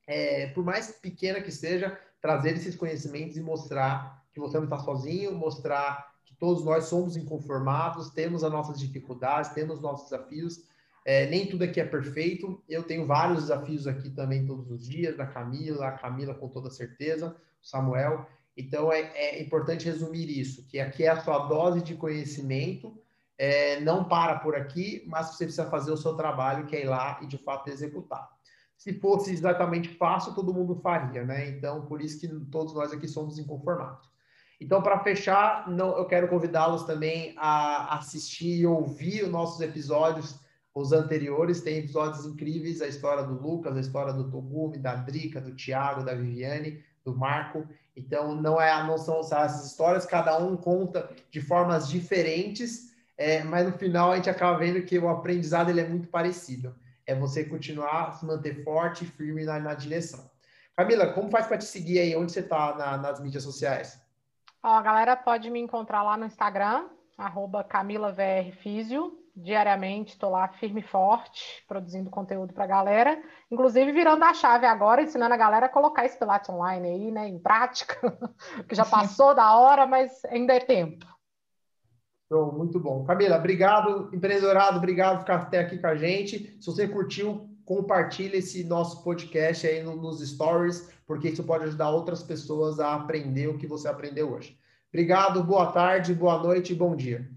é, por mais pequena que seja, trazer esses conhecimentos e mostrar que você não está sozinho, mostrar que todos nós somos inconformados, temos as nossas dificuldades, temos nossos desafios, é, nem tudo aqui é perfeito. Eu tenho vários desafios aqui também todos os dias, da Camila, a Camila com toda certeza, Samuel. Então é, é, importante resumir isso, que aqui é a sua dose de conhecimento, é, não para por aqui, mas você precisa fazer o seu trabalho, que é ir lá e de fato executar. Se fosse exatamente fácil, todo mundo faria, né? Então, por isso que todos nós aqui somos inconformados. Então, para fechar, não, eu quero convidá-los também a assistir e ouvir os nossos episódios os anteriores têm episódios incríveis, a história do Lucas, a história do Togumi, da Drica, do Thiago, da Viviane, do Marco. Então, não é não são essas histórias, cada um conta de formas diferentes, é, mas no final a gente acaba vendo que o aprendizado ele é muito parecido. é você continuar se manter forte e firme na, na direção. Camila, como faz para te seguir aí? Onde você está na, nas mídias sociais? Ó, a galera pode me encontrar lá no Instagram, arroba CamilaVRFísio. Diariamente estou lá firme e forte, produzindo conteúdo para a galera. Inclusive virando a chave agora, ensinando a galera a colocar esse Pilates online aí, né, em prática, que já passou da hora, mas ainda é tempo. Show, muito bom. Camila, obrigado, empreendedorado, obrigado por ficar até aqui com a gente. Se você curtiu, compartilhe esse nosso podcast aí nos stories, porque isso pode ajudar outras pessoas a aprender o que você aprendeu hoje. Obrigado, boa tarde, boa noite e bom dia.